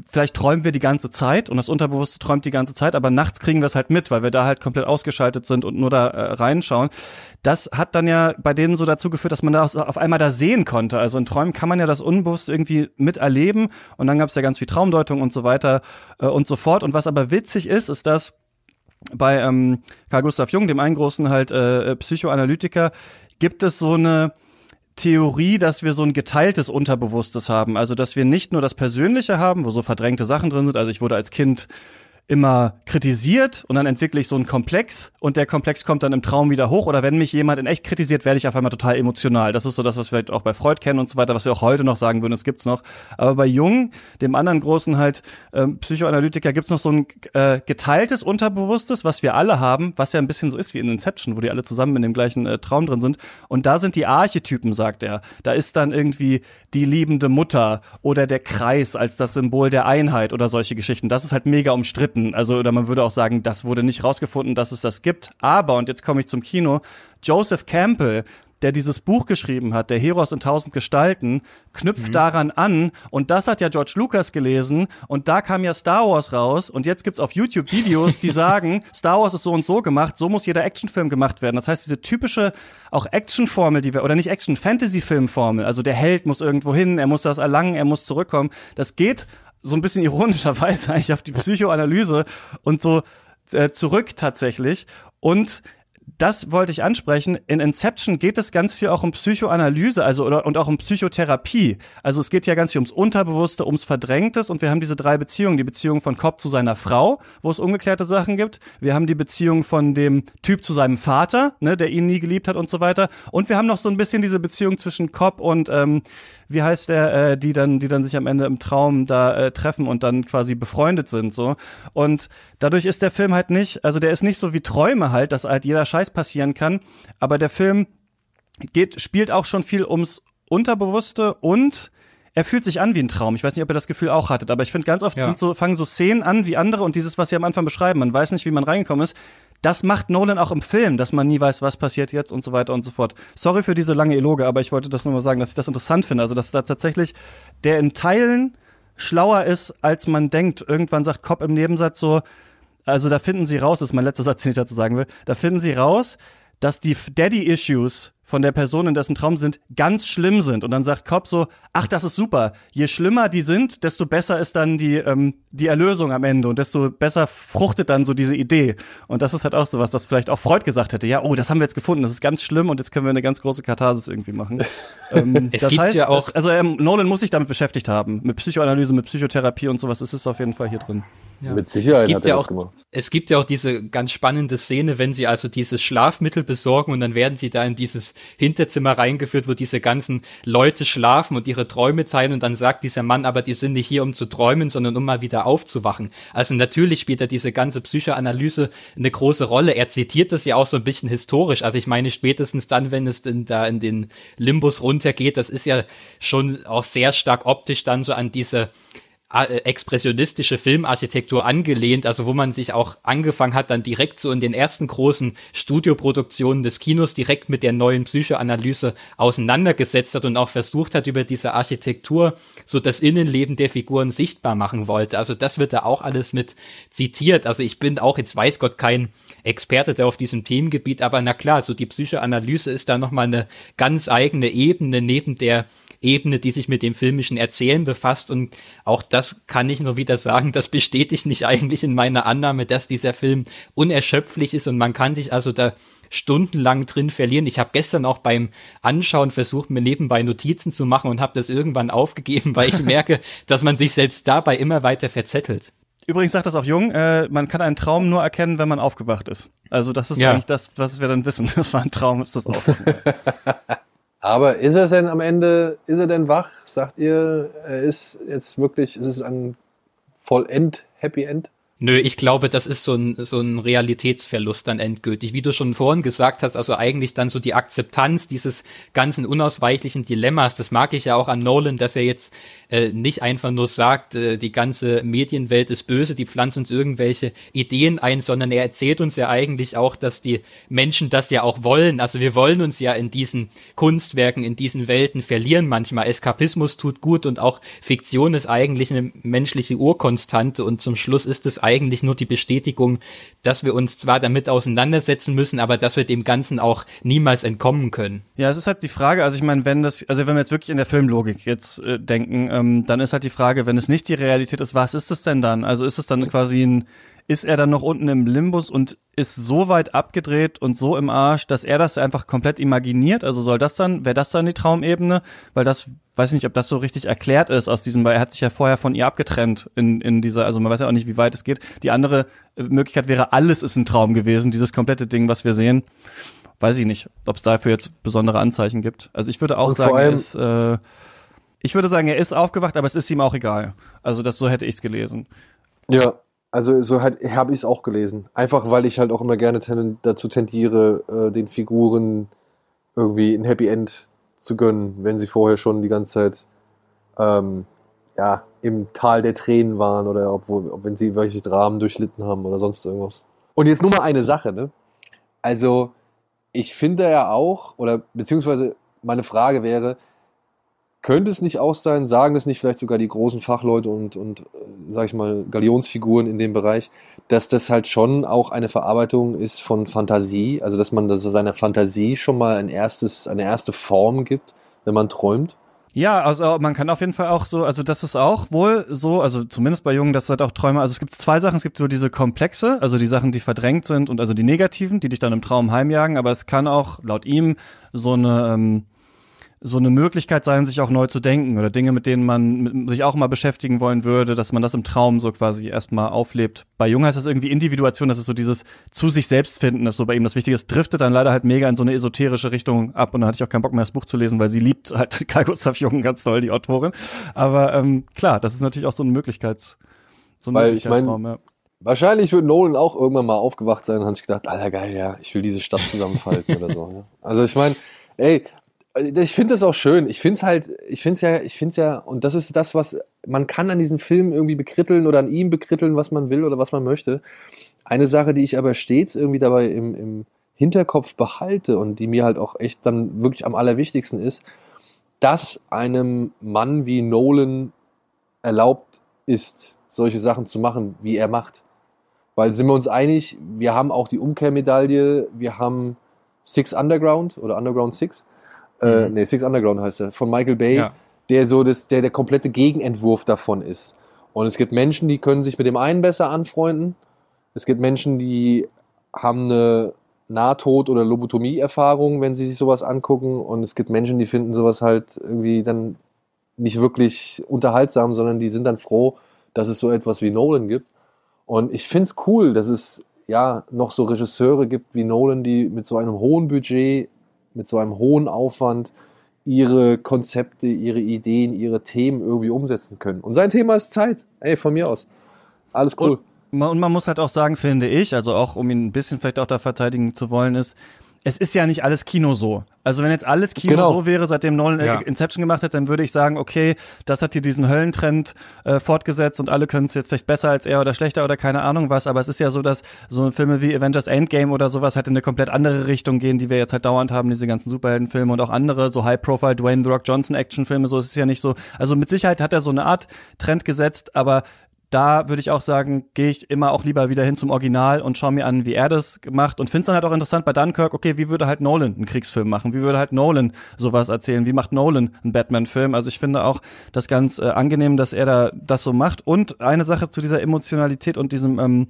vielleicht träumen wir die ganze Zeit und das Unterbewusste träumt die ganze Zeit, aber nachts kriegen wir es halt mit, weil wir da halt komplett ausgeschaltet sind und nur da äh, reinschauen. Das hat dann ja bei denen so dazu geführt, dass man das auf einmal da sehen konnte. Also in Träumen kann man ja das Unbewusste irgendwie miterleben und dann gab es ja ganz viel Traumdeutung und so weiter äh, und so fort. Und was aber witzig ist, ist, dass bei ähm, Carl Gustav Jung, dem einen großen halt äh, Psychoanalytiker, gibt es so eine Theorie, dass wir so ein geteiltes Unterbewusstes haben. Also, dass wir nicht nur das Persönliche haben, wo so verdrängte Sachen drin sind. Also, ich wurde als Kind immer kritisiert und dann entwickle ich so einen Komplex und der Komplex kommt dann im Traum wieder hoch oder wenn mich jemand in echt kritisiert, werde ich auf einmal total emotional. Das ist so das, was wir halt auch bei Freud kennen und so weiter, was wir auch heute noch sagen würden, es gibt's noch. Aber bei Jung, dem anderen großen halt ähm, Psychoanalytiker, gibt's noch so ein äh, geteiltes Unterbewusstes, was wir alle haben, was ja ein bisschen so ist wie in Inception, wo die alle zusammen in dem gleichen äh, Traum drin sind. Und da sind die Archetypen, sagt er. Da ist dann irgendwie die liebende Mutter oder der Kreis als das Symbol der Einheit oder solche Geschichten. Das ist halt mega umstritten umstritten. Also, oder man würde auch sagen, das wurde nicht rausgefunden, dass es das gibt. Aber, und jetzt komme ich zum Kino, Joseph Campbell, der dieses Buch geschrieben hat, der Heroes in tausend Gestalten, knüpft mhm. daran an. Und das hat ja George Lucas gelesen. Und da kam ja Star Wars raus. Und jetzt gibt's auf YouTube Videos, die (laughs) sagen, Star Wars ist so und so gemacht, so muss jeder Actionfilm gemacht werden. Das heißt, diese typische auch Actionformel, die wir, oder nicht Action, Fantasy-Filmformel, also der Held muss irgendwo hin, er muss das erlangen, er muss zurückkommen. Das geht so ein bisschen ironischerweise (laughs) eigentlich auf die Psychoanalyse und so äh, zurück tatsächlich. Und das wollte ich ansprechen. In Inception geht es ganz viel auch um Psychoanalyse, also oder und auch um Psychotherapie. Also es geht ja ganz viel ums Unterbewusste, ums Verdrängtes und wir haben diese drei Beziehungen. Die Beziehung von Cobb zu seiner Frau, wo es ungeklärte Sachen gibt. Wir haben die Beziehung von dem Typ zu seinem Vater, ne, der ihn nie geliebt hat und so weiter. Und wir haben noch so ein bisschen diese Beziehung zwischen Cobb und ähm, wie heißt der, äh, die dann, die dann sich am Ende im Traum da äh, treffen und dann quasi befreundet sind so. Und dadurch ist der Film halt nicht, also der ist nicht so wie Träume halt, dass halt jeder Scheiß passieren kann, aber der Film geht, spielt auch schon viel ums Unterbewusste und er fühlt sich an wie ein Traum. Ich weiß nicht, ob ihr das Gefühl auch hattet, aber ich finde ganz oft ja. sind so, fangen so Szenen an wie andere und dieses, was sie am Anfang beschreiben, man weiß nicht, wie man reingekommen ist. Das macht Nolan auch im Film, dass man nie weiß, was passiert jetzt und so weiter und so fort. Sorry für diese lange Eloge, aber ich wollte das nur mal sagen, dass ich das interessant finde. Also, dass da tatsächlich der in Teilen schlauer ist, als man denkt. Irgendwann sagt Cobb im Nebensatz so, also da finden sie raus, das ist mein letzter Satz, den ich dazu sagen will, da finden sie raus, dass die Daddy-Issues von der Person, in dessen Traum sind, ganz schlimm sind. Und dann sagt Cobb so, ach, das ist super. Je schlimmer die sind, desto besser ist dann die, ähm, die Erlösung am Ende und desto besser fruchtet dann so diese Idee. Und das ist halt auch sowas, was vielleicht auch Freud gesagt hätte. Ja, oh, das haben wir jetzt gefunden, das ist ganz schlimm und jetzt können wir eine ganz große Katharsis irgendwie machen. (laughs) ähm,
es das gibt heißt, ja auch.
Das, also ähm, Nolan muss sich damit beschäftigt haben. Mit Psychoanalyse, mit Psychotherapie und sowas. ist es auf jeden Fall hier drin.
Ja. Mit Sicherheit
es gibt
hat er
ja
das
auch,
gemacht.
Es gibt ja auch diese ganz spannende Szene, wenn sie also dieses Schlafmittel besorgen und dann werden sie da in dieses Hinterzimmer reingeführt, wo diese ganzen Leute schlafen und ihre Träume teilen und dann sagt dieser Mann, aber die sind nicht hier, um zu träumen, sondern um mal wieder aufzuwachen. Also natürlich spielt da diese ganze Psychoanalyse eine große Rolle. Er zitiert das ja auch so ein bisschen historisch. Also ich meine, spätestens dann, wenn es denn da in den Limbus runtergeht, das ist ja schon auch sehr stark optisch dann so an diese expressionistische Filmarchitektur angelehnt, also wo man sich auch angefangen hat, dann direkt so in den ersten großen Studioproduktionen des Kinos direkt mit der neuen Psychoanalyse auseinandergesetzt hat und auch versucht hat, über diese Architektur so das Innenleben der Figuren sichtbar machen wollte. Also das wird da auch alles mit zitiert. Also ich bin auch jetzt weiß Gott kein Experte der auf diesem Themengebiet, aber na klar, so die Psychoanalyse ist da nochmal eine ganz eigene Ebene neben der Ebene, die sich mit dem filmischen Erzählen befasst. Und auch das kann ich nur wieder sagen, das bestätigt mich eigentlich in meiner Annahme, dass dieser Film unerschöpflich ist und man kann sich also da stundenlang drin verlieren. Ich habe gestern auch beim Anschauen versucht, mir nebenbei Notizen zu machen und habe das irgendwann aufgegeben, weil ich (laughs) merke, dass man sich selbst dabei immer weiter verzettelt.
Übrigens sagt das auch Jung, äh, man kann einen Traum nur erkennen, wenn man aufgewacht ist. Also das ist ja. eigentlich das, was wir dann wissen. (laughs) Das war ein Traum, ist das auch. (laughs)
Aber ist er denn am Ende, ist er denn wach? Sagt ihr, er ist jetzt wirklich, ist es ein vollend Happy End?
Nö, ich glaube, das ist so ein, so ein Realitätsverlust dann endgültig. Wie du schon vorhin gesagt hast, also eigentlich dann so die Akzeptanz dieses ganzen unausweichlichen Dilemmas. Das mag ich ja auch an Nolan, dass er jetzt äh, nicht einfach nur sagt, äh, die ganze Medienwelt ist böse, die pflanzen uns irgendwelche Ideen ein, sondern er erzählt uns ja eigentlich auch, dass die Menschen das ja auch wollen. Also wir wollen uns ja in diesen Kunstwerken, in diesen Welten verlieren manchmal. Eskapismus tut gut und auch Fiktion ist eigentlich eine menschliche Urkonstante und zum Schluss ist es eigentlich nur die Bestätigung, dass wir uns zwar damit auseinandersetzen müssen, aber dass wir dem Ganzen auch niemals entkommen können.
Ja, es ist halt die Frage, also ich meine, wenn das, also wenn wir jetzt wirklich in der Filmlogik jetzt äh, denken, ähm, ähm, dann ist halt die Frage, wenn es nicht die Realität ist, was ist es denn dann? Also ist es dann quasi ein, ist er dann noch unten im Limbus und ist so weit abgedreht und so im Arsch, dass er das einfach komplett imaginiert? Also soll das dann, wäre das dann die Traumebene? Weil das, weiß ich nicht, ob das so richtig erklärt ist aus diesem, weil er hat sich ja vorher von ihr abgetrennt in, in dieser, also man weiß ja auch nicht, wie weit es geht. Die andere äh, Möglichkeit wäre, alles ist ein Traum gewesen, dieses komplette Ding, was wir sehen. Weiß ich nicht, ob es dafür jetzt besondere Anzeichen gibt. Also ich würde auch und sagen, er ist, äh, ich würde sagen, er ist aufgewacht, aber es ist ihm auch egal. Also das so hätte ich es gelesen.
Ja, also so halt, habe ich es auch gelesen. Einfach weil ich halt auch immer gerne ten, dazu tendiere, äh, den Figuren irgendwie ein Happy End zu gönnen, wenn sie vorher schon die ganze Zeit ähm, ja, im Tal der Tränen waren oder obwohl, ob wenn sie welche Dramen durchlitten haben oder sonst irgendwas. Und jetzt nur mal eine Sache, ne? Also, ich finde ja auch, oder beziehungsweise meine Frage wäre, könnte es nicht auch sein, sagen es nicht vielleicht sogar die großen Fachleute und, und äh, sag ich mal, Galionsfiguren in dem Bereich, dass das halt schon auch eine Verarbeitung ist von Fantasie, also dass man seiner Fantasie schon mal ein erstes, eine erste Form gibt, wenn man träumt?
Ja, also man kann auf jeden Fall auch so, also das ist auch wohl so, also zumindest bei Jungen, das sind auch Träume, also es gibt zwei Sachen, es gibt so diese Komplexe, also die Sachen, die verdrängt sind und also die negativen, die dich dann im Traum heimjagen, aber es kann auch laut ihm so eine ähm, so eine Möglichkeit sein, sich auch neu zu denken oder Dinge, mit denen man mit, sich auch mal beschäftigen wollen würde, dass man das im Traum so quasi erstmal auflebt. Bei Jung heißt das irgendwie Individuation, das ist so dieses zu sich selbst finden, das ist so bei ihm das Wichtige. Es driftet dann leider halt mega in so eine esoterische Richtung ab und dann hatte ich auch keinen Bock mehr, das Buch zu lesen, weil sie liebt halt (laughs) Karl Gustav Jung ganz toll, die Autorin. Aber ähm, klar, das ist natürlich auch so ein Möglichkeits, so ein
Weil
Möglichkeitsraum,
ich mein,
ja.
Wahrscheinlich wird Nolan auch irgendwann mal aufgewacht sein und hat sich gedacht, Alter geil, ja, ich will diese Stadt zusammenfalten (laughs) oder so. Ne? Also ich meine, ey, ich finde das auch schön. Ich finde es halt, ich finde es ja, ich finde es ja, und das ist das, was man kann an diesem Film irgendwie bekritteln oder an ihm bekritteln, was man will oder was man möchte. Eine Sache, die ich aber stets irgendwie dabei im, im Hinterkopf behalte und die mir halt auch echt dann wirklich am allerwichtigsten ist, dass einem Mann wie Nolan erlaubt ist, solche Sachen zu machen, wie er macht. Weil sind wir uns einig, wir haben auch die Umkehrmedaille, wir haben Six Underground oder Underground Six, äh,
Mhm.
nee, Six Underground heißt er, von Michael Bay,
Ja.
der so das, der, der komplette Gegenentwurf davon ist. Und es gibt Menschen, die können sich mit dem einen besser anfreunden. Es gibt Menschen, die haben eine Nahtod- oder Lobotomie-Erfahrung, wenn sie sich sowas angucken. Und es gibt Menschen, die finden sowas halt irgendwie dann nicht wirklich unterhaltsam, sondern die sind dann froh, dass es so etwas wie Nolan gibt. Und ich finde es cool, dass es ja noch so Regisseure gibt wie Nolan, die mit so einem hohen Budget, mit so einem hohen Aufwand ihre Konzepte, ihre Ideen, ihre Themen irgendwie umsetzen können. Und sein Thema ist Zeit. Ey, von mir aus. Alles cool.
Und, und man muss halt auch sagen, finde ich, also auch um ihn ein bisschen vielleicht auch da verteidigen zu wollen, ist, es ist ja nicht alles Kino so. Also wenn jetzt alles Kino
Genau.
so wäre, seitdem Nolan äh,
Ja.
Inception gemacht hat, dann würde ich sagen, okay, das hat hier diesen Höllentrend äh, fortgesetzt und alle können es jetzt vielleicht besser als er oder schlechter oder keine Ahnung was. Aber es ist ja so, dass so Filme wie Avengers Endgame oder sowas halt in eine komplett andere Richtung gehen, die wir jetzt halt dauernd haben, diese ganzen Superheldenfilme und auch andere, so High-Profile Dwayne The Rock Johnson Actionfilme, so es ist ja nicht so. Also mit Sicherheit hat er so eine Art Trend gesetzt, aber da würde ich auch sagen, gehe ich immer auch lieber wieder hin zum Original und schaue mir an, wie er das gemacht und finde es dann halt auch interessant bei Dunkirk, okay, wie würde halt Nolan einen Kriegsfilm machen? Wie würde halt Nolan sowas erzählen? Wie macht Nolan einen Batman-Film? Also ich finde auch das ganz äh, angenehm, dass er da das so macht. Und eine Sache zu dieser Emotionalität und diesem ähm,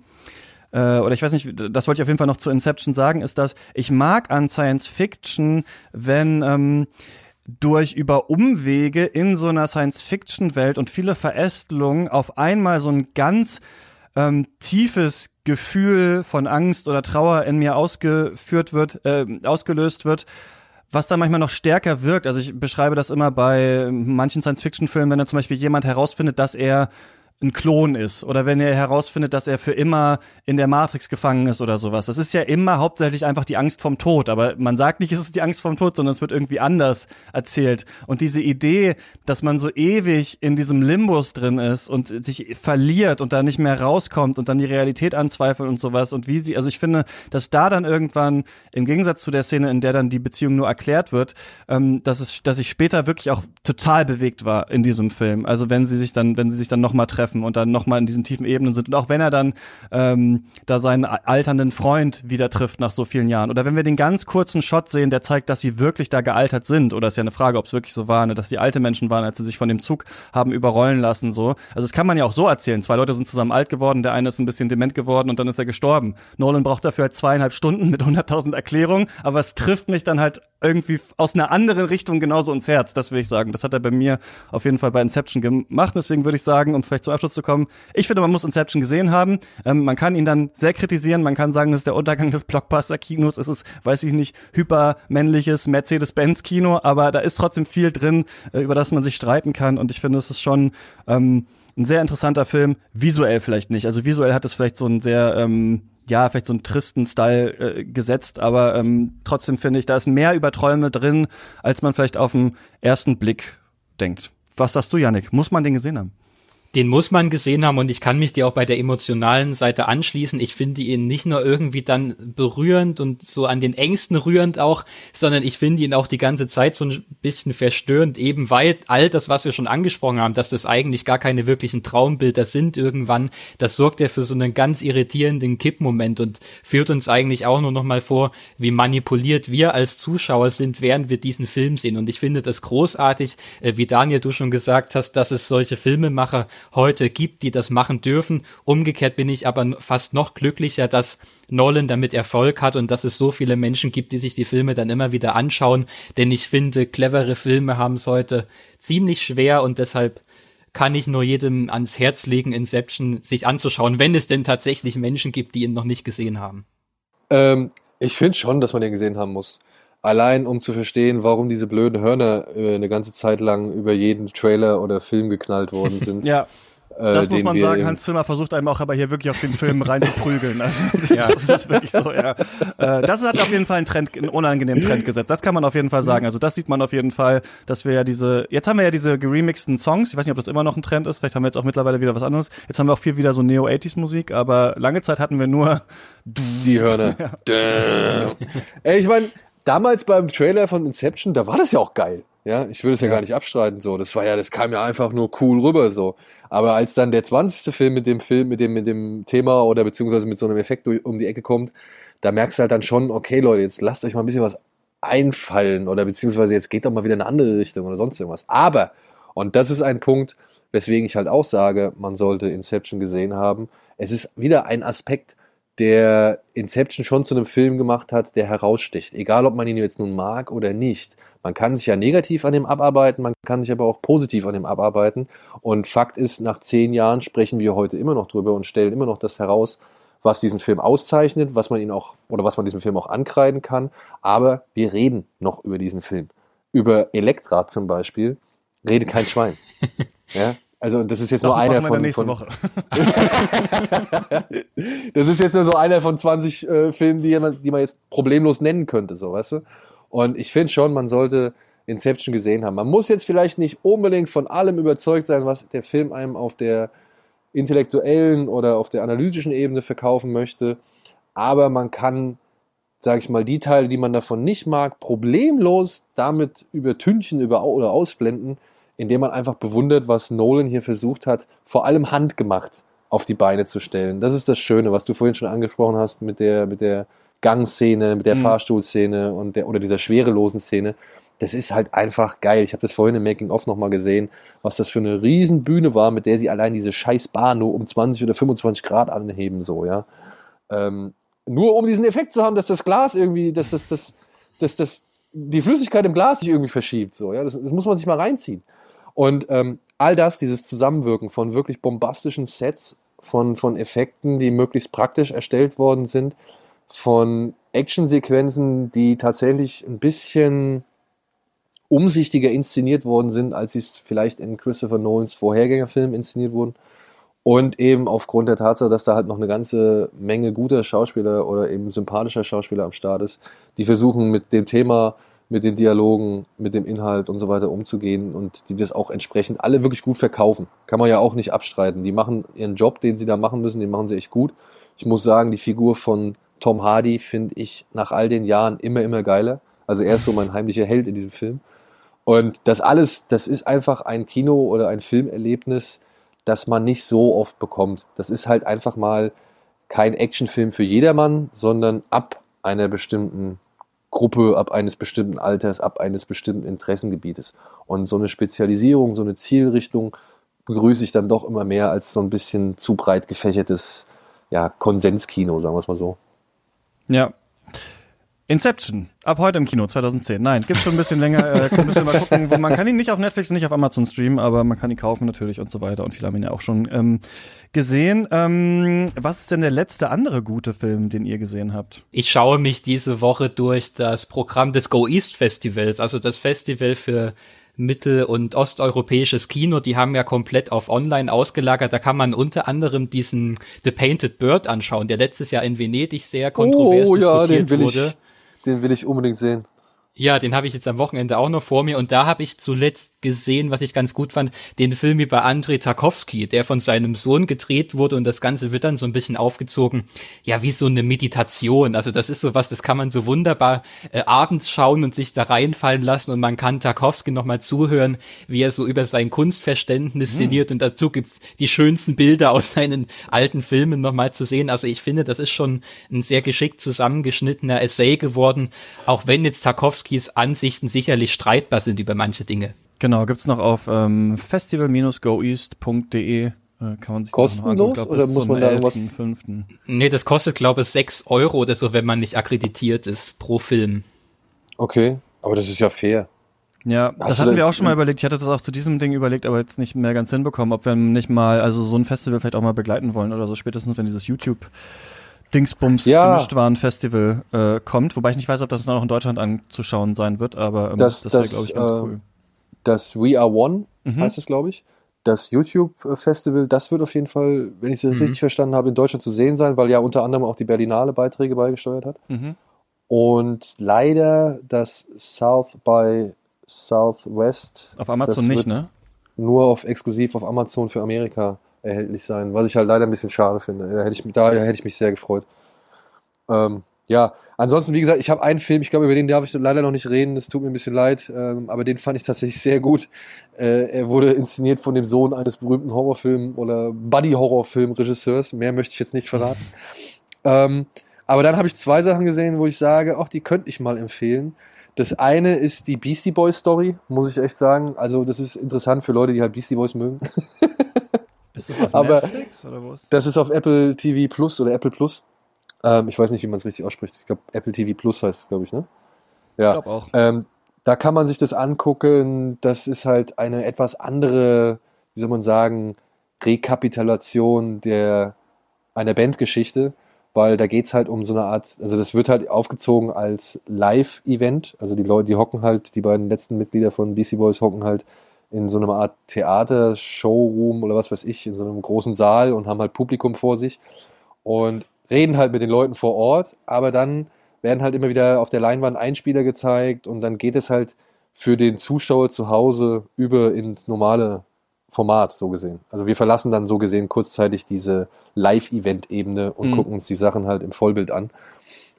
äh, oder ich weiß nicht, das wollte ich auf jeden Fall noch zu Inception sagen, ist, dass ich mag an Science Fiction, wenn ähm, durch über Umwege in so einer Science-Fiction-Welt und viele Verästelungen auf einmal so ein ganz ähm, tiefes Gefühl von Angst oder Trauer in mir ausgeführt wird, äh, ausgelöst wird, was dann manchmal noch stärker wirkt. Also ich beschreibe das immer bei manchen Science-Fiction-Filmen, wenn dann zum Beispiel jemand herausfindet, dass er ein Klon ist oder wenn er herausfindet, dass er für immer in der Matrix gefangen ist oder sowas. Das ist ja immer hauptsächlich einfach die Angst vom Tod, aber man sagt nicht, es ist die Angst vom Tod, sondern es wird irgendwie anders erzählt. Und diese Idee, dass man so ewig in diesem Limbus drin ist und sich verliert und da nicht mehr rauskommt und dann die Realität anzweifelt und sowas und wie sie, also ich finde, dass da dann irgendwann im Gegensatz zu der Szene, in der dann die Beziehung nur erklärt wird, ähm, dass es, dass ich später wirklich auch total bewegt war in diesem Film. Also wenn sie sich dann, wenn sie sich dann nochmal treffen und dann nochmal in diesen tiefen Ebenen sind und auch wenn er dann ähm, da seinen alternden Freund wieder trifft nach so vielen Jahren oder wenn wir den ganz kurzen Shot sehen, der zeigt, dass sie wirklich da gealtert sind oder ist ja eine Frage, ob es wirklich so war, ne, dass sie alte Menschen waren, als sie sich von dem Zug haben überrollen lassen so. Also das kann man ja auch so erzählen. Zwei Leute sind zusammen alt geworden, der eine ist ein bisschen dement geworden und dann ist er gestorben. Nolan braucht dafür halt zweieinhalb Stunden mit 100.000 Erklärungen, aber es trifft mich dann halt irgendwie aus einer anderen Richtung genauso ins Herz, das will ich sagen. Das hat er bei mir auf jeden Fall bei Inception gemacht. Deswegen würde ich sagen, um vielleicht zum Abschluss zu kommen, ich finde, man muss Inception gesehen haben. Ähm, man kann ihn dann sehr kritisieren. Man kann sagen, das ist der Untergang des Blockbuster-Kinos. Es ist, weiß ich nicht, hypermännliches Mercedes-Benz-Kino, aber da ist trotzdem viel drin, äh, über das man sich streiten kann. Und ich finde, es ist schon ähm, ein sehr interessanter Film. Visuell vielleicht nicht. Also visuell hat es vielleicht so einen sehr ähm, ja, vielleicht so einen tristen Style äh, gesetzt, aber ähm, trotzdem finde ich, da ist mehr über Träume drin, als man vielleicht auf den ersten Blick denkt. Was sagst du, Yannick? Muss man den gesehen haben?
Den muss man gesehen haben und ich kann mich dir auch bei der emotionalen Seite anschließen. Ich finde ihn nicht nur irgendwie dann berührend und so an den Ängsten rührend auch, sondern ich finde ihn auch die ganze Zeit so ein bisschen verstörend, eben weil all das, was wir schon angesprochen haben, dass das eigentlich gar keine wirklichen Traumbilder sind irgendwann, das sorgt ja für so einen ganz irritierenden Kippmoment und führt uns eigentlich auch nur noch mal vor, wie manipuliert wir als Zuschauer sind, während wir diesen Film sehen. Und ich finde das großartig, äh, wie Daniel du schon gesagt hast, dass es solche Filmemacher heute gibt, die das machen dürfen. Umgekehrt bin ich aber fast noch glücklicher, dass Nolan damit Erfolg hat und dass es so viele Menschen gibt, die sich die Filme dann immer wieder anschauen. Denn ich finde, clevere Filme haben es heute ziemlich schwer und deshalb kann ich nur jedem ans Herz legen, Inception sich anzuschauen, wenn es denn tatsächlich Menschen gibt, die ihn noch nicht gesehen haben.
Ähm, ich finde schon, dass man den gesehen haben muss. Allein um zu verstehen, warum diese blöden Hörner äh, eine ganze Zeit lang über jeden Trailer oder Film geknallt worden (laughs) sind.
ja. Äh, das muss man sagen, Hans Zimmer versucht einem auch aber hier wirklich auf den Film reinzuprügeln. Also, (laughs) ja. Das ist wirklich so, ja. Äh, das hat auf jeden Fall einen Trend, einen unangenehmen Trend gesetzt. Das kann man auf jeden Fall sagen. Also das sieht man auf jeden Fall, dass wir ja diese, jetzt haben wir ja diese geremixten Songs. Ich weiß nicht, ob das immer noch ein Trend ist. Vielleicht haben wir jetzt auch mittlerweile wieder was anderes. Jetzt haben wir auch viel wieder so Neo-80s Musik, aber lange Zeit hatten wir nur
die Hörner. (laughs) Ja. Ey, ich meine, damals beim Trailer von Inception, da war das ja auch geil. Ja, ich will es ja, ja, gar nicht abstreiten, so. Das war ja, das kam ja einfach nur cool rüber, so. Aber als dann der 20. Film mit dem Film, mit dem, mit dem Thema oder beziehungsweise mit so einem Effekt um die Ecke kommt, da merkst du halt dann schon, okay, Leute, jetzt lasst euch mal ein bisschen was einfallen oder beziehungsweise jetzt geht doch mal wieder in eine andere Richtung oder sonst irgendwas. Aber, und das ist ein Punkt, weswegen ich halt auch sage, man sollte Inception gesehen haben. Es ist wieder ein Aspekt, der Inception schon zu einem Film gemacht hat, der heraussticht. Egal, ob man ihn jetzt nun mag oder nicht. Man kann sich ja negativ an dem abarbeiten, man kann sich aber auch positiv an dem abarbeiten. Und Fakt ist, nach zehn Jahren sprechen wir heute immer noch drüber und stellen immer noch das heraus, was diesen Film auszeichnet, was man ihn auch oder was man diesem Film auch ankreiden kann. Aber wir reden noch über diesen Film. Über Elektra zum Beispiel redet kein Schwein. (laughs) ja, also das ist jetzt Doch, nur einer von. Nächste von Woche. (laughs) das ist jetzt nur so einer von 20 äh, Filmen, die, die man jetzt problemlos nennen könnte, so weißt du. Und ich finde schon, man sollte Inception gesehen haben. Man muss jetzt vielleicht nicht unbedingt von allem überzeugt sein, was der Film einem auf der intellektuellen oder auf der analytischen Ebene verkaufen möchte. Aber man kann, sage ich mal, die Teile, die man davon nicht mag, problemlos damit übertünchen über oder ausblenden indem man einfach bewundert, was Nolan hier versucht hat, vor allem handgemacht auf die Beine zu stellen. Das ist das Schöne, was du vorhin schon angesprochen hast mit der, mit der Gangszene, mit der mhm. Fahrstuhlszene und der, oder dieser schwerelosen Szene. Das ist halt einfach geil. Ich habe das vorhin im Making-of nochmal gesehen, was das für eine Riesenbühne war, mit der sie allein diese scheiß Bar nur um 20 oder 25 Grad anheben, so, ja. Ähm, nur um diesen Effekt zu haben, dass das Glas irgendwie, dass das, das, das, das, die Flüssigkeit im Glas sich irgendwie verschiebt, so, ja. Das, das muss man sich mal reinziehen. Und ähm, all das, dieses Zusammenwirken von wirklich bombastischen Sets, von, von Effekten, die möglichst praktisch erstellt worden sind, von Actionsequenzen, die tatsächlich ein bisschen umsichtiger inszeniert worden sind, als sie es vielleicht in Christopher Nolans Vorhergängerfilm inszeniert wurden. Und eben aufgrund der Tatsache, dass da halt noch eine ganze Menge guter Schauspieler oder eben sympathischer Schauspieler am Start ist, die versuchen mit dem Thema mit den Dialogen, mit dem Inhalt und so weiter umzugehen und die das auch entsprechend alle wirklich gut verkaufen. Kann man ja auch nicht abstreiten. Die machen ihren Job, den sie da machen müssen, den machen sie echt gut. Ich muss sagen, die Figur von Tom Hardy finde ich nach all den Jahren immer, immer geiler. Also er ist so mein heimlicher Held in diesem Film. Und das alles, das ist einfach ein Kino- oder ein Filmerlebnis, das man nicht so oft bekommt. Das ist halt einfach mal kein Actionfilm für jedermann, sondern ab einer bestimmten Gruppe ab eines bestimmten Alters, ab eines bestimmten Interessengebietes. Und so eine Spezialisierung, so eine Zielrichtung begrüße ich dann doch immer mehr als so ein bisschen zu breit gefächertes ja, Konsenskino, sagen wir es mal so.
Ja, Inception, ab heute im Kino, 2010. Nein, gibt's schon ein bisschen länger. Äh, ein bisschen mal gucken, wo man kann ihn nicht auf Netflix, nicht auf Amazon streamen, aber man kann ihn kaufen natürlich und so weiter. Und viele haben ihn ja auch schon ähm, gesehen. Ähm, was ist denn der letzte andere gute Film, den ihr gesehen habt?
Ich schaue mich diese Woche durch das Programm des Go East Festivals, also das Festival für mittel- und osteuropäisches Kino, die haben ja komplett auf online ausgelagert. Da kann man unter anderem diesen The Painted Bird anschauen, der letztes Jahr in Venedig sehr kontrovers oh, ja, diskutiert wurde.
Ich, den will ich unbedingt sehen.
Ja, den habe ich jetzt am Wochenende auch noch vor mir und da habe ich zuletzt gesehen, was ich ganz gut fand, den Film über Andrei Tarkovsky, der von seinem Sohn gedreht wurde und das Ganze wird dann so ein bisschen aufgezogen, ja, wie so eine Meditation. Also das ist so was, das kann man so wunderbar äh, abends schauen und sich da reinfallen lassen und man kann Tarkovsky nochmal zuhören, wie er so über sein Kunstverständnis hm. sinniert und dazu gibt's die schönsten Bilder aus seinen alten Filmen nochmal zu sehen. Also ich finde, das ist schon ein sehr geschickt zusammengeschnittener Essay geworden, auch wenn jetzt Tarkovsky Tarkowskis Ansichten sicherlich streitbar sind über manche Dinge.
Genau, gibt's noch auf ähm, festival-goeast.de äh, kann man sich
Kostenlos glaub, oder muss man da irgendwas?
5.
Nee, das kostet glaube ich 6 Euro oder so, wenn man nicht akkreditiert ist pro Film.
Okay, aber das ist ja fair.
Ja, Hast das hatten wir auch schon mal überlegt. Ich hatte das auch zu diesem Ding überlegt, aber jetzt nicht mehr ganz hinbekommen, ob wir nicht mal, also so ein Festival vielleicht auch mal begleiten wollen oder so, spätestens wenn dieses YouTube Dingsbums ja. Gemischtwaren Festival äh, kommt, wobei ich nicht weiß, ob das dann auch in Deutschland anzuschauen sein wird, aber ähm,
das, das wäre, glaube ich, ganz äh, cool. Das We Are One mhm. heißt es, glaube ich. Das YouTube-Festival, das wird auf jeden Fall, wenn ich das mhm. richtig verstanden habe, in Deutschland zu sehen sein, weil ja unter anderem auch die Berlinale Beiträge beigesteuert hat. Mhm. Und leider das South by Southwest.
Auf Amazon nicht, ne?
Nur auf exklusiv auf Amazon für Amerika erhältlich sein, was ich halt leider ein bisschen schade finde. Da hätte ich, da hätte ich mich sehr gefreut. Ähm, ja, ansonsten, wie gesagt, ich habe einen Film, ich glaube, über den darf ich leider noch nicht reden, es tut mir ein bisschen leid, ähm, aber den fand ich tatsächlich sehr gut. Äh, er wurde inszeniert von dem Sohn eines berühmten Horrorfilm- oder Buddy-Horrorfilm-Regisseurs. Mehr möchte ich jetzt nicht verraten. (laughs) ähm, aber dann habe ich zwei Sachen gesehen, wo ich sage, ach, die könnte ich mal empfehlen. Das eine ist die Beastie Boys Story, muss ich echt sagen. Also, das ist interessant für Leute, die halt Beastie Boys mögen. (laughs)
Ist das auf Aber Netflix oder wo ist
das? Das ist auf Apple TV Plus oder Apple Plus. Ähm, ich weiß nicht, wie man es richtig ausspricht. Ich glaube, Apple TV Plus heißt es, glaube ich, ne? Ja. Ich glaube auch. Ähm, da kann man sich das angucken. Das ist halt eine etwas andere, wie soll man sagen, Rekapitulation der, einer Bandgeschichte, weil da geht es halt um so eine Art, also das wird halt aufgezogen als Live-Event. Also die Leute, die hocken halt, die beiden letzten Mitglieder von DC Boys hocken halt in so einer Art Theater, Showroom oder was weiß ich, in so einem großen Saal und haben halt Publikum vor sich und reden halt mit den Leuten vor Ort, aber dann werden halt immer wieder auf der Leinwand Einspieler gezeigt und dann geht es halt für den Zuschauer zu Hause über ins normale Format, so gesehen. Also wir verlassen dann so gesehen kurzzeitig diese Live-Event-Ebene und mhm. gucken uns die Sachen halt im Vollbild an.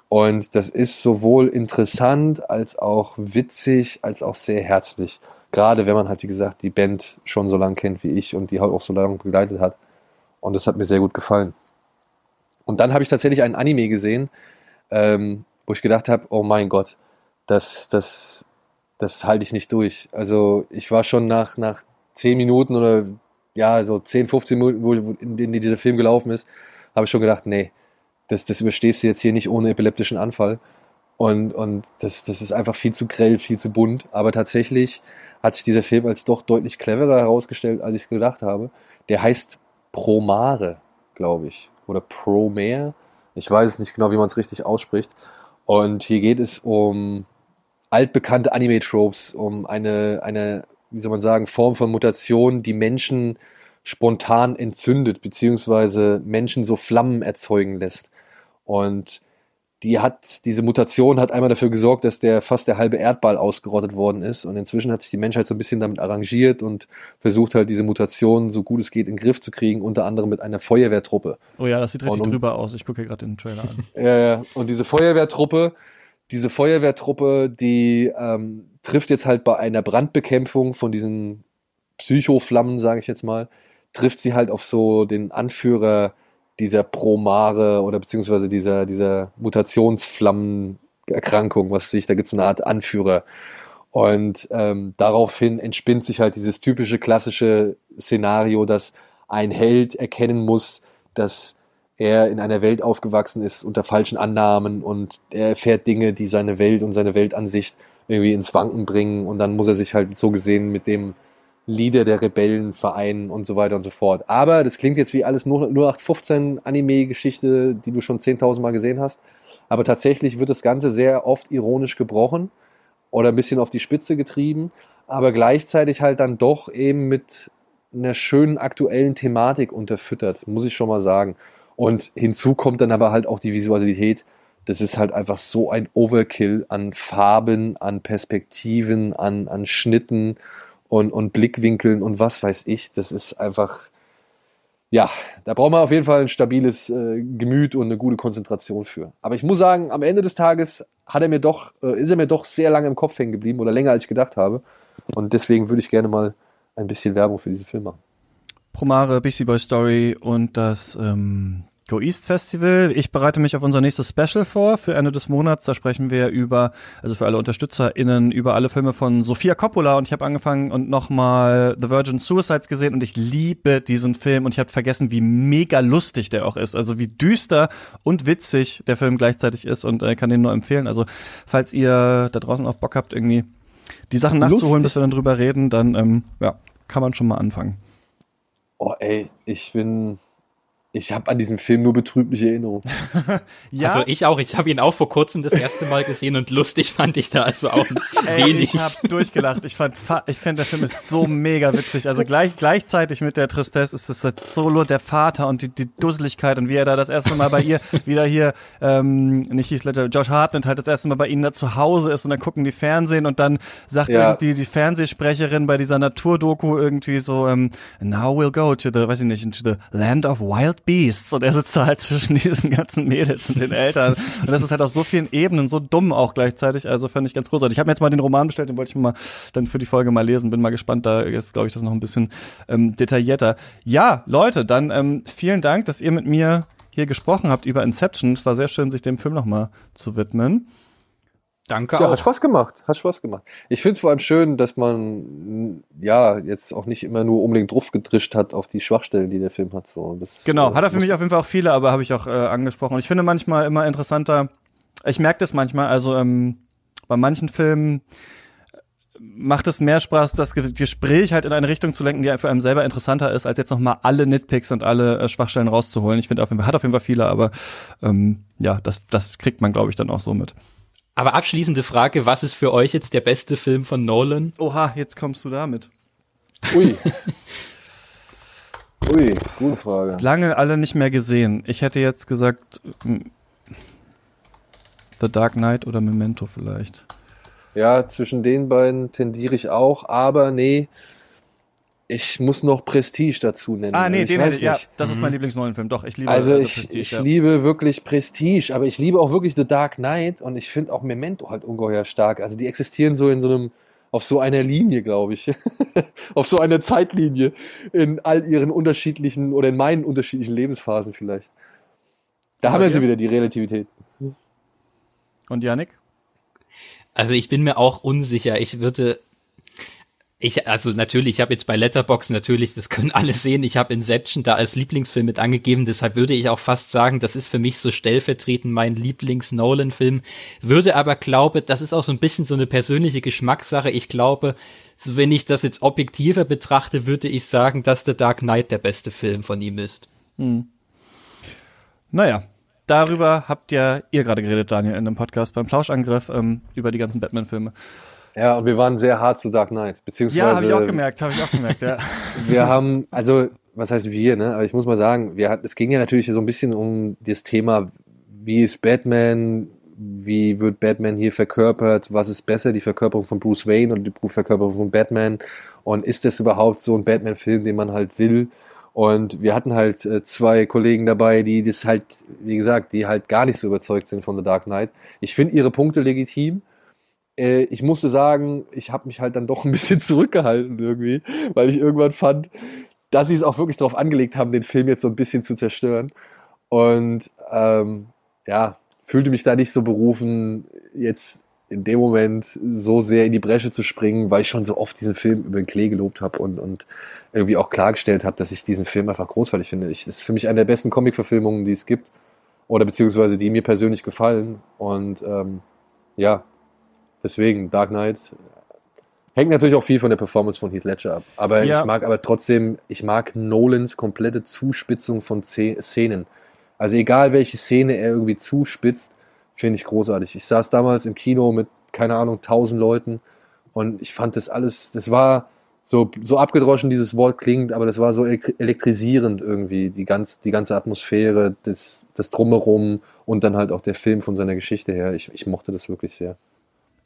Und das ist sowohl interessant als auch witzig, als auch sehr herzlich. Gerade wenn man halt, wie gesagt, die Band schon so lange kennt wie ich und die halt auch so lange begleitet hat. Und das hat mir sehr gut gefallen. Und dann habe ich tatsächlich einen Anime gesehen, ähm, wo ich gedacht habe, oh mein Gott, das, das, das halte ich nicht durch. Also ich war schon nach, nach 10 Minuten oder ja, so 10, 15 Minuten, wo, in denen dieser Film gelaufen ist, habe ich schon gedacht, nee, das, das überstehst du jetzt hier nicht ohne epileptischen Anfall. Und, und das, das ist einfach viel zu grell, viel zu bunt. Aber tatsächlich hat sich dieser Film als doch deutlich cleverer herausgestellt, als ich es gedacht habe. Der heißt Promare, glaube ich. Oder Promare. Ich weiß es nicht genau, wie man es richtig ausspricht. Und hier geht es um altbekannte Anime-Tropes, um eine, eine, wie soll man sagen, Form von Mutation, die Menschen spontan entzündet, beziehungsweise Menschen so Flammen erzeugen lässt. Und die hat, diese Mutation hat einmal dafür gesorgt, dass der fast der halbe Erdball ausgerottet worden ist. Und inzwischen hat sich die Menschheit so ein bisschen damit arrangiert und versucht halt diese Mutation so gut es geht in den Griff zu kriegen, unter anderem mit einer Feuerwehrtruppe.
Oh ja, das sieht richtig und, drüber aus. Ich gucke hier gerade den Trailer an. (laughs)
ja, ja. Und diese Feuerwehrtruppe, diese Feuerwehrtruppe, die ähm, trifft jetzt halt bei einer Brandbekämpfung von diesen Psychoflammen, sage ich jetzt mal, trifft sie halt auf so den Anführer dieser Promare oder beziehungsweise dieser, dieser Mutationsflammenerkrankung, was sich, da gibt es eine Art Anführer. Und ähm, daraufhin entspinnt sich halt dieses typische klassische Szenario, dass ein Held erkennen muss, dass er in einer Welt aufgewachsen ist unter falschen Annahmen und er erfährt Dinge, die seine Welt und seine Weltansicht irgendwie ins Wanken bringen und dann muss er sich halt so gesehen mit dem Lieder der Rebellen vereinen und so weiter und so fort. Aber das klingt jetzt wie alles nur 0815 Anime-Geschichte, die du schon 10.000 Mal gesehen hast. Aber tatsächlich wird das Ganze sehr oft ironisch gebrochen oder ein bisschen auf die Spitze getrieben, aber gleichzeitig halt dann doch eben mit einer schönen aktuellen Thematik unterfüttert, muss ich schon mal sagen. Und hinzu kommt dann aber halt auch die Visualität, das ist halt einfach so ein Overkill an Farben, an Perspektiven, an, an Schnitten und, und Blickwinkeln und was weiß ich. Das ist einfach, ja, da braucht man auf jeden Fall ein stabiles äh, Gemüt und eine gute Konzentration für. Aber ich muss sagen, am Ende des Tages hat er mir doch, äh, ist er mir doch sehr lange im Kopf hängen geblieben oder länger als ich gedacht habe. Und deswegen würde ich gerne mal ein bisschen Werbung für diesen Film machen.
Promare, Beastie Boy Story und das ähm, Go East Festival. Ich bereite mich auf unser nächstes Special vor für Ende des Monats. Da sprechen wir über, also für alle UnterstützerInnen, über alle Filme von Sofia Coppola und ich habe angefangen und nochmal The Virgin Suicides gesehen und ich liebe diesen Film und ich habe vergessen, wie mega lustig der auch ist. Also wie düster und witzig der Film gleichzeitig ist und äh, kann den nur empfehlen. Also falls ihr da draußen auch Bock habt, irgendwie die Sachen nachzuholen, lustig. bis wir dann drüber reden, dann ähm, ja, kann man schon mal anfangen.
Oh ey, ich bin ich habe an diesen Film nur betrübliche Erinnerungen. (laughs)
ja? Also ich auch. Ich habe ihn auch vor kurzem das erste Mal gesehen und lustig fand ich da also auch (laughs) Ey, wenig.
Ich habe durchgelacht. Ich fand, ich finde der Film ist so mega witzig. Also gleich gleichzeitig mit der Tristesse ist es das Solo der Vater und die, die Dusseligkeit und wie er da das erste Mal bei ihr (laughs) wieder hier ähm, nicht Heath Ledger, Josh Hartnett halt das erste Mal bei ihnen da zu Hause ist und dann gucken die Fernsehen und dann sagt ja. irgendwie die Fernsehsprecherin bei dieser Naturdoku irgendwie so ähm, Now we'll go to the, weiß ich nicht, into the land of wild Beasts und er sitzt da halt zwischen (laughs) diesen ganzen Mädels und den Eltern und das ist halt auf so vielen Ebenen so dumm auch gleichzeitig, also fand ich ganz großartig. Ich habe mir jetzt mal den Roman bestellt, den wollte ich mal dann für die Folge mal lesen, bin mal gespannt, da ist glaube ich das noch ein bisschen ähm, detaillierter. Ja, Leute, dann ähm, vielen Dank, dass ihr mit mir hier gesprochen habt über Inception. Es war sehr schön, sich dem Film nochmal zu widmen.
Danke ja, auch. Hat Spaß gemacht. Hat Spaß gemacht. Ich finde es vor allem schön, dass man ja jetzt auch nicht immer nur unbedingt drauf gedrischt hat auf die Schwachstellen, die der Film hat. So,
das, genau, äh, hat er für mich auf jeden Fall auch viele, aber habe ich auch äh, angesprochen. Und ich finde manchmal immer interessanter, ich merke das manchmal, also ähm, bei manchen Filmen macht es mehr Spaß, das Gespräch halt in eine Richtung zu lenken, die für einen selber interessanter ist, als jetzt nochmal alle Nitpicks und alle äh, Schwachstellen rauszuholen. Ich finde, auf jeden Fall, hat auf jeden Fall viele, aber ähm, ja, das, das kriegt man, glaube ich, dann auch so mit.
Aber abschließende Frage, was ist für euch jetzt der beste Film von Nolan?
Oha, jetzt kommst du damit.
Ui. (laughs) Ui, gute Frage.
Lange alle nicht mehr gesehen. Ich hätte jetzt gesagt The Dark Knight oder Memento vielleicht.
Ja, zwischen den beiden tendiere ich auch, aber nee, ich muss noch Prestige dazu nennen.
Ah, nee, ich den hätte ich, ja, das ist mein mhm. Lieblingsneuenfilm. Doch, ich liebe
Also äh, ich, Prestige, ich ja. liebe wirklich Prestige, aber ich liebe auch wirklich The Dark Knight und ich finde auch Memento halt ungeheuer stark. Also die existieren so in so einem, auf so einer Linie, glaube ich. (laughs) auf so einer Zeitlinie in all ihren unterschiedlichen oder in meinen unterschiedlichen Lebensphasen vielleicht. Da haben wir sie wieder, die Relativität.
Und Yannick?
Also ich bin mir auch unsicher. Ich würde ich, also natürlich, ich habe jetzt bei Letterbox natürlich, das können alle sehen, ich habe Inception da als Lieblingsfilm mit angegeben, deshalb würde ich auch fast sagen, das ist für mich so stellvertretend mein Lieblings-Nolan-Film, würde aber glaube, das ist auch so ein bisschen so eine persönliche Geschmackssache, ich glaube, wenn ich das jetzt objektiver betrachte, würde ich sagen, dass The Dark Knight der beste Film von ihm ist. Hm.
Naja, darüber habt ja ihr gerade geredet, Daniel, in dem Podcast beim Plauschangriff ähm, über die ganzen Batman-Filme.
Ja, und wir waren sehr hart zu Dark Knight, beziehungsweise.
Ja, habe ich auch gemerkt, habe ich auch gemerkt, ja. (laughs)
wir haben, also, was heißt wir, ne? Aber ich muss mal sagen, wir hat, es ging ja natürlich so ein bisschen um das Thema, wie ist Batman, wie wird Batman hier verkörpert, was ist besser, die Verkörperung von Bruce Wayne oder die Verkörperung von Batman und ist das überhaupt so ein Batman-Film, den man halt will? Und wir hatten halt äh, zwei Kollegen dabei, die das halt, wie gesagt, die halt gar nicht so überzeugt sind von The Dark Knight. Ich finde ihre Punkte legitim, äh, ich musste sagen, ich habe mich halt dann doch ein bisschen (laughs) zurückgehalten irgendwie, weil ich irgendwann fand, dass sie es auch wirklich darauf angelegt haben, den Film jetzt so ein bisschen zu zerstören. Und ähm, ja, fühlte mich da nicht so berufen, jetzt in dem Moment so sehr in die Bresche zu springen, weil ich schon so oft diesen Film über den Klee gelobt habe und, und irgendwie auch klargestellt habe, dass ich diesen Film einfach großartig finde. Ich, das ist für mich eine der besten Comic-Verfilmungen, die es gibt. Oder beziehungsweise die mir persönlich gefallen. Und ähm, ja, Deswegen, Dark Knight hängt natürlich auch viel von der Performance von Heath Ledger ab. Aber ja. ich mag aber trotzdem, ich mag Nolans komplette Zuspitzung von Szenen. Also egal welche Szene er irgendwie zuspitzt, finde ich großartig. Ich saß damals im Kino mit, keine Ahnung, tausend Leuten und ich fand das alles, das war so, so abgedroschen dieses Wort klingt, aber das war so elektrisierend irgendwie, die, ganz, die ganze Atmosphäre, das, das Drumherum und dann halt auch der Film von seiner Geschichte her. Ich, ich mochte das wirklich sehr.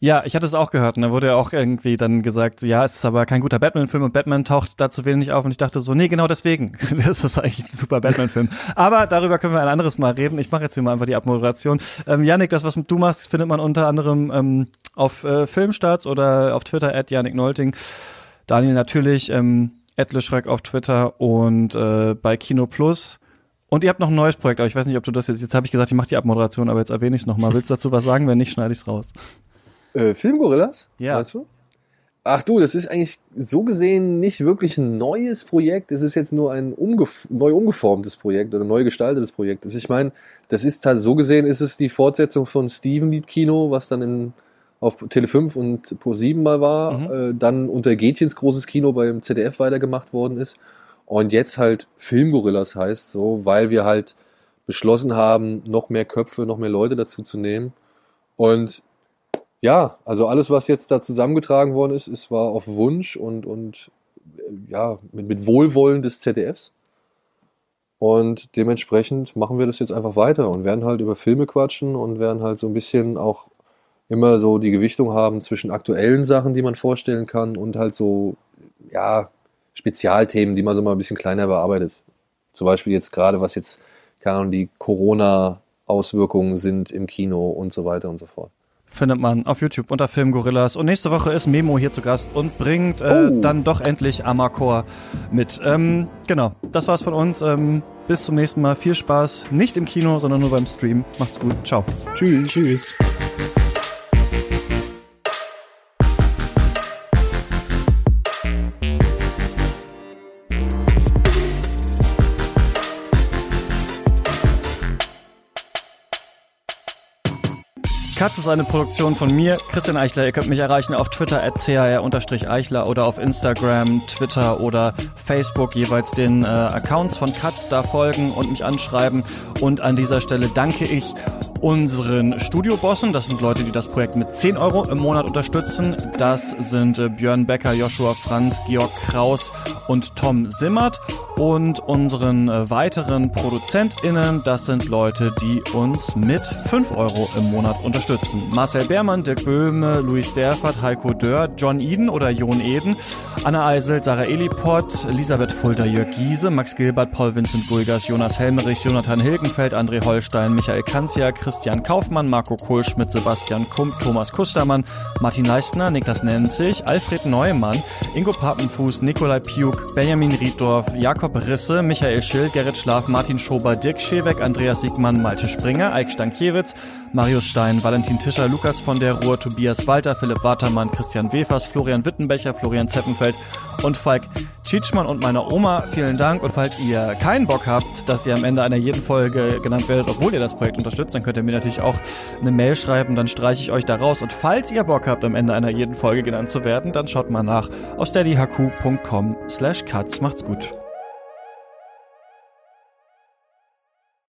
Ja, ich hatte es auch gehört und da wurde ja auch irgendwie dann gesagt, ja, es ist aber kein guter Batman-Film und Batman taucht da zu wenig auf und ich dachte so, nee, genau deswegen. (laughs) Das ist eigentlich ein super Batman-Film. Aber darüber können wir ein anderes Mal reden. Ich mache jetzt hier mal einfach die Abmoderation. Ähm, Yannick, das, was du machst, findet man unter anderem ähm, auf äh, Filmstarts oder auf Twitter at Yannick Nolting. Daniel natürlich, ähm, Edle Schreck auf Twitter und äh, bei Kino Plus. Und ihr habt noch ein neues Projekt, aber ich weiß nicht, ob du das jetzt, jetzt habe ich gesagt, ich mache die Abmoderation, aber jetzt erwähne ich es nochmal. Willst du dazu was sagen? Wenn nicht, schneide ich es raus.
Äh, Filmgorillas?
Ja.
Meinst du? Ach du, das ist eigentlich so gesehen nicht wirklich ein neues Projekt. Es ist jetzt nur ein umgef neu umgeformtes Projekt oder neu gestaltetes Projekt. Also ich meine, das ist halt so gesehen, ist es die Fortsetzung von Steven Lieb Kino, was dann in, auf Tele 5 und Pro 7 mal war,
Mhm.
äh, dann unter Gätchens großes Kino beim ZDF weitergemacht worden ist und jetzt halt Filmgorillas heißt, so, weil wir halt beschlossen haben, noch mehr Köpfe, noch mehr Leute dazu zu nehmen. Und ja, also alles, was jetzt da zusammengetragen worden ist, es war auf Wunsch und, und äh, ja, mit, mit Wohlwollen des ZDFs. Und dementsprechend machen wir das jetzt einfach weiter und werden halt über Filme quatschen und werden halt so ein bisschen auch immer so die Gewichtung haben zwischen aktuellen Sachen, die man vorstellen kann und halt so, ja, Spezialthemen, die man so mal ein bisschen kleiner bearbeitet. Zum Beispiel jetzt gerade, was jetzt, keine Ahnung, die Corona-Auswirkungen sind im Kino und so weiter und so fort.
Findet man auf YouTube unter Filmgorillas. Und nächste Woche ist Memo hier zu Gast und bringt äh,
Oh.
dann doch endlich Amakor mit. Ähm, genau, das war's von uns. Ähm, bis zum nächsten Mal. Viel Spaß. Nicht im Kino, sondern nur beim Stream. Macht's gut. Ciao.
Tschüss. Tschüss.
Katz ist eine Produktion von mir, Christian Eichler. Ihr könnt mich erreichen auf Twitter at chr-eichler oder auf Instagram, Twitter oder Facebook jeweils den äh, Accounts von Katz da folgen und mich anschreiben. Und an dieser Stelle danke ich unseren Studiobossen. Das sind Leute, die das Projekt mit 10 Euro im Monat unterstützen. Das sind äh, Björn Becker, Joshua Franz, Georg Kraus und Tom Simmert. Und unseren äh, weiteren ProduzentInnen, das sind Leute, die uns mit 5 Euro im Monat unterstützen. Marcel Beermann, Dirk Böhme, Luis Derfert, Heiko Dörr, John Eden oder Jon Eden, Anna Eisel, Sarah Eliport, Elisabeth Fulda, Jörg Giese, Max Gilbert, Paul Vincent Gulgas, Jonas Helmerich, Jonathan Hilgenfeld, André Holstein, Michael Kanzia, Christian Kaufmann, Marco Kohlschmidt, Sebastian Kump, Thomas Kustermann, Martin Leistner, Niklas Nenzig, Alfred Neumann, Ingo Pappenfuß, Nikolai Piuk, Benjamin Rieddorf, Jakob Risse, Michael Schill, Gerrit Schlaf, Martin Schober, Dirk Scheweck, Andreas Siegmann, Malte Springer, Eik Stankiewicz, Marius Stein, Valentin Tischer, Lukas von der Ruhr, Tobias Walter, Philipp Watermann, Christian Wefers, Florian Wittenbecher, Florian Zeppenfeld und Falk Tschitschmann und meiner Oma. Vielen Dank. Und falls ihr keinen Bock habt, dass ihr am Ende einer jeden Folge genannt werdet, obwohl ihr das Projekt unterstützt, dann könnt ihr mir natürlich auch eine Mail schreiben, dann streiche ich euch da raus. Und falls ihr Bock habt, am Ende einer jeden Folge genannt zu werden, dann schaut mal nach auf steadyhq.com slash cuts. Macht's gut.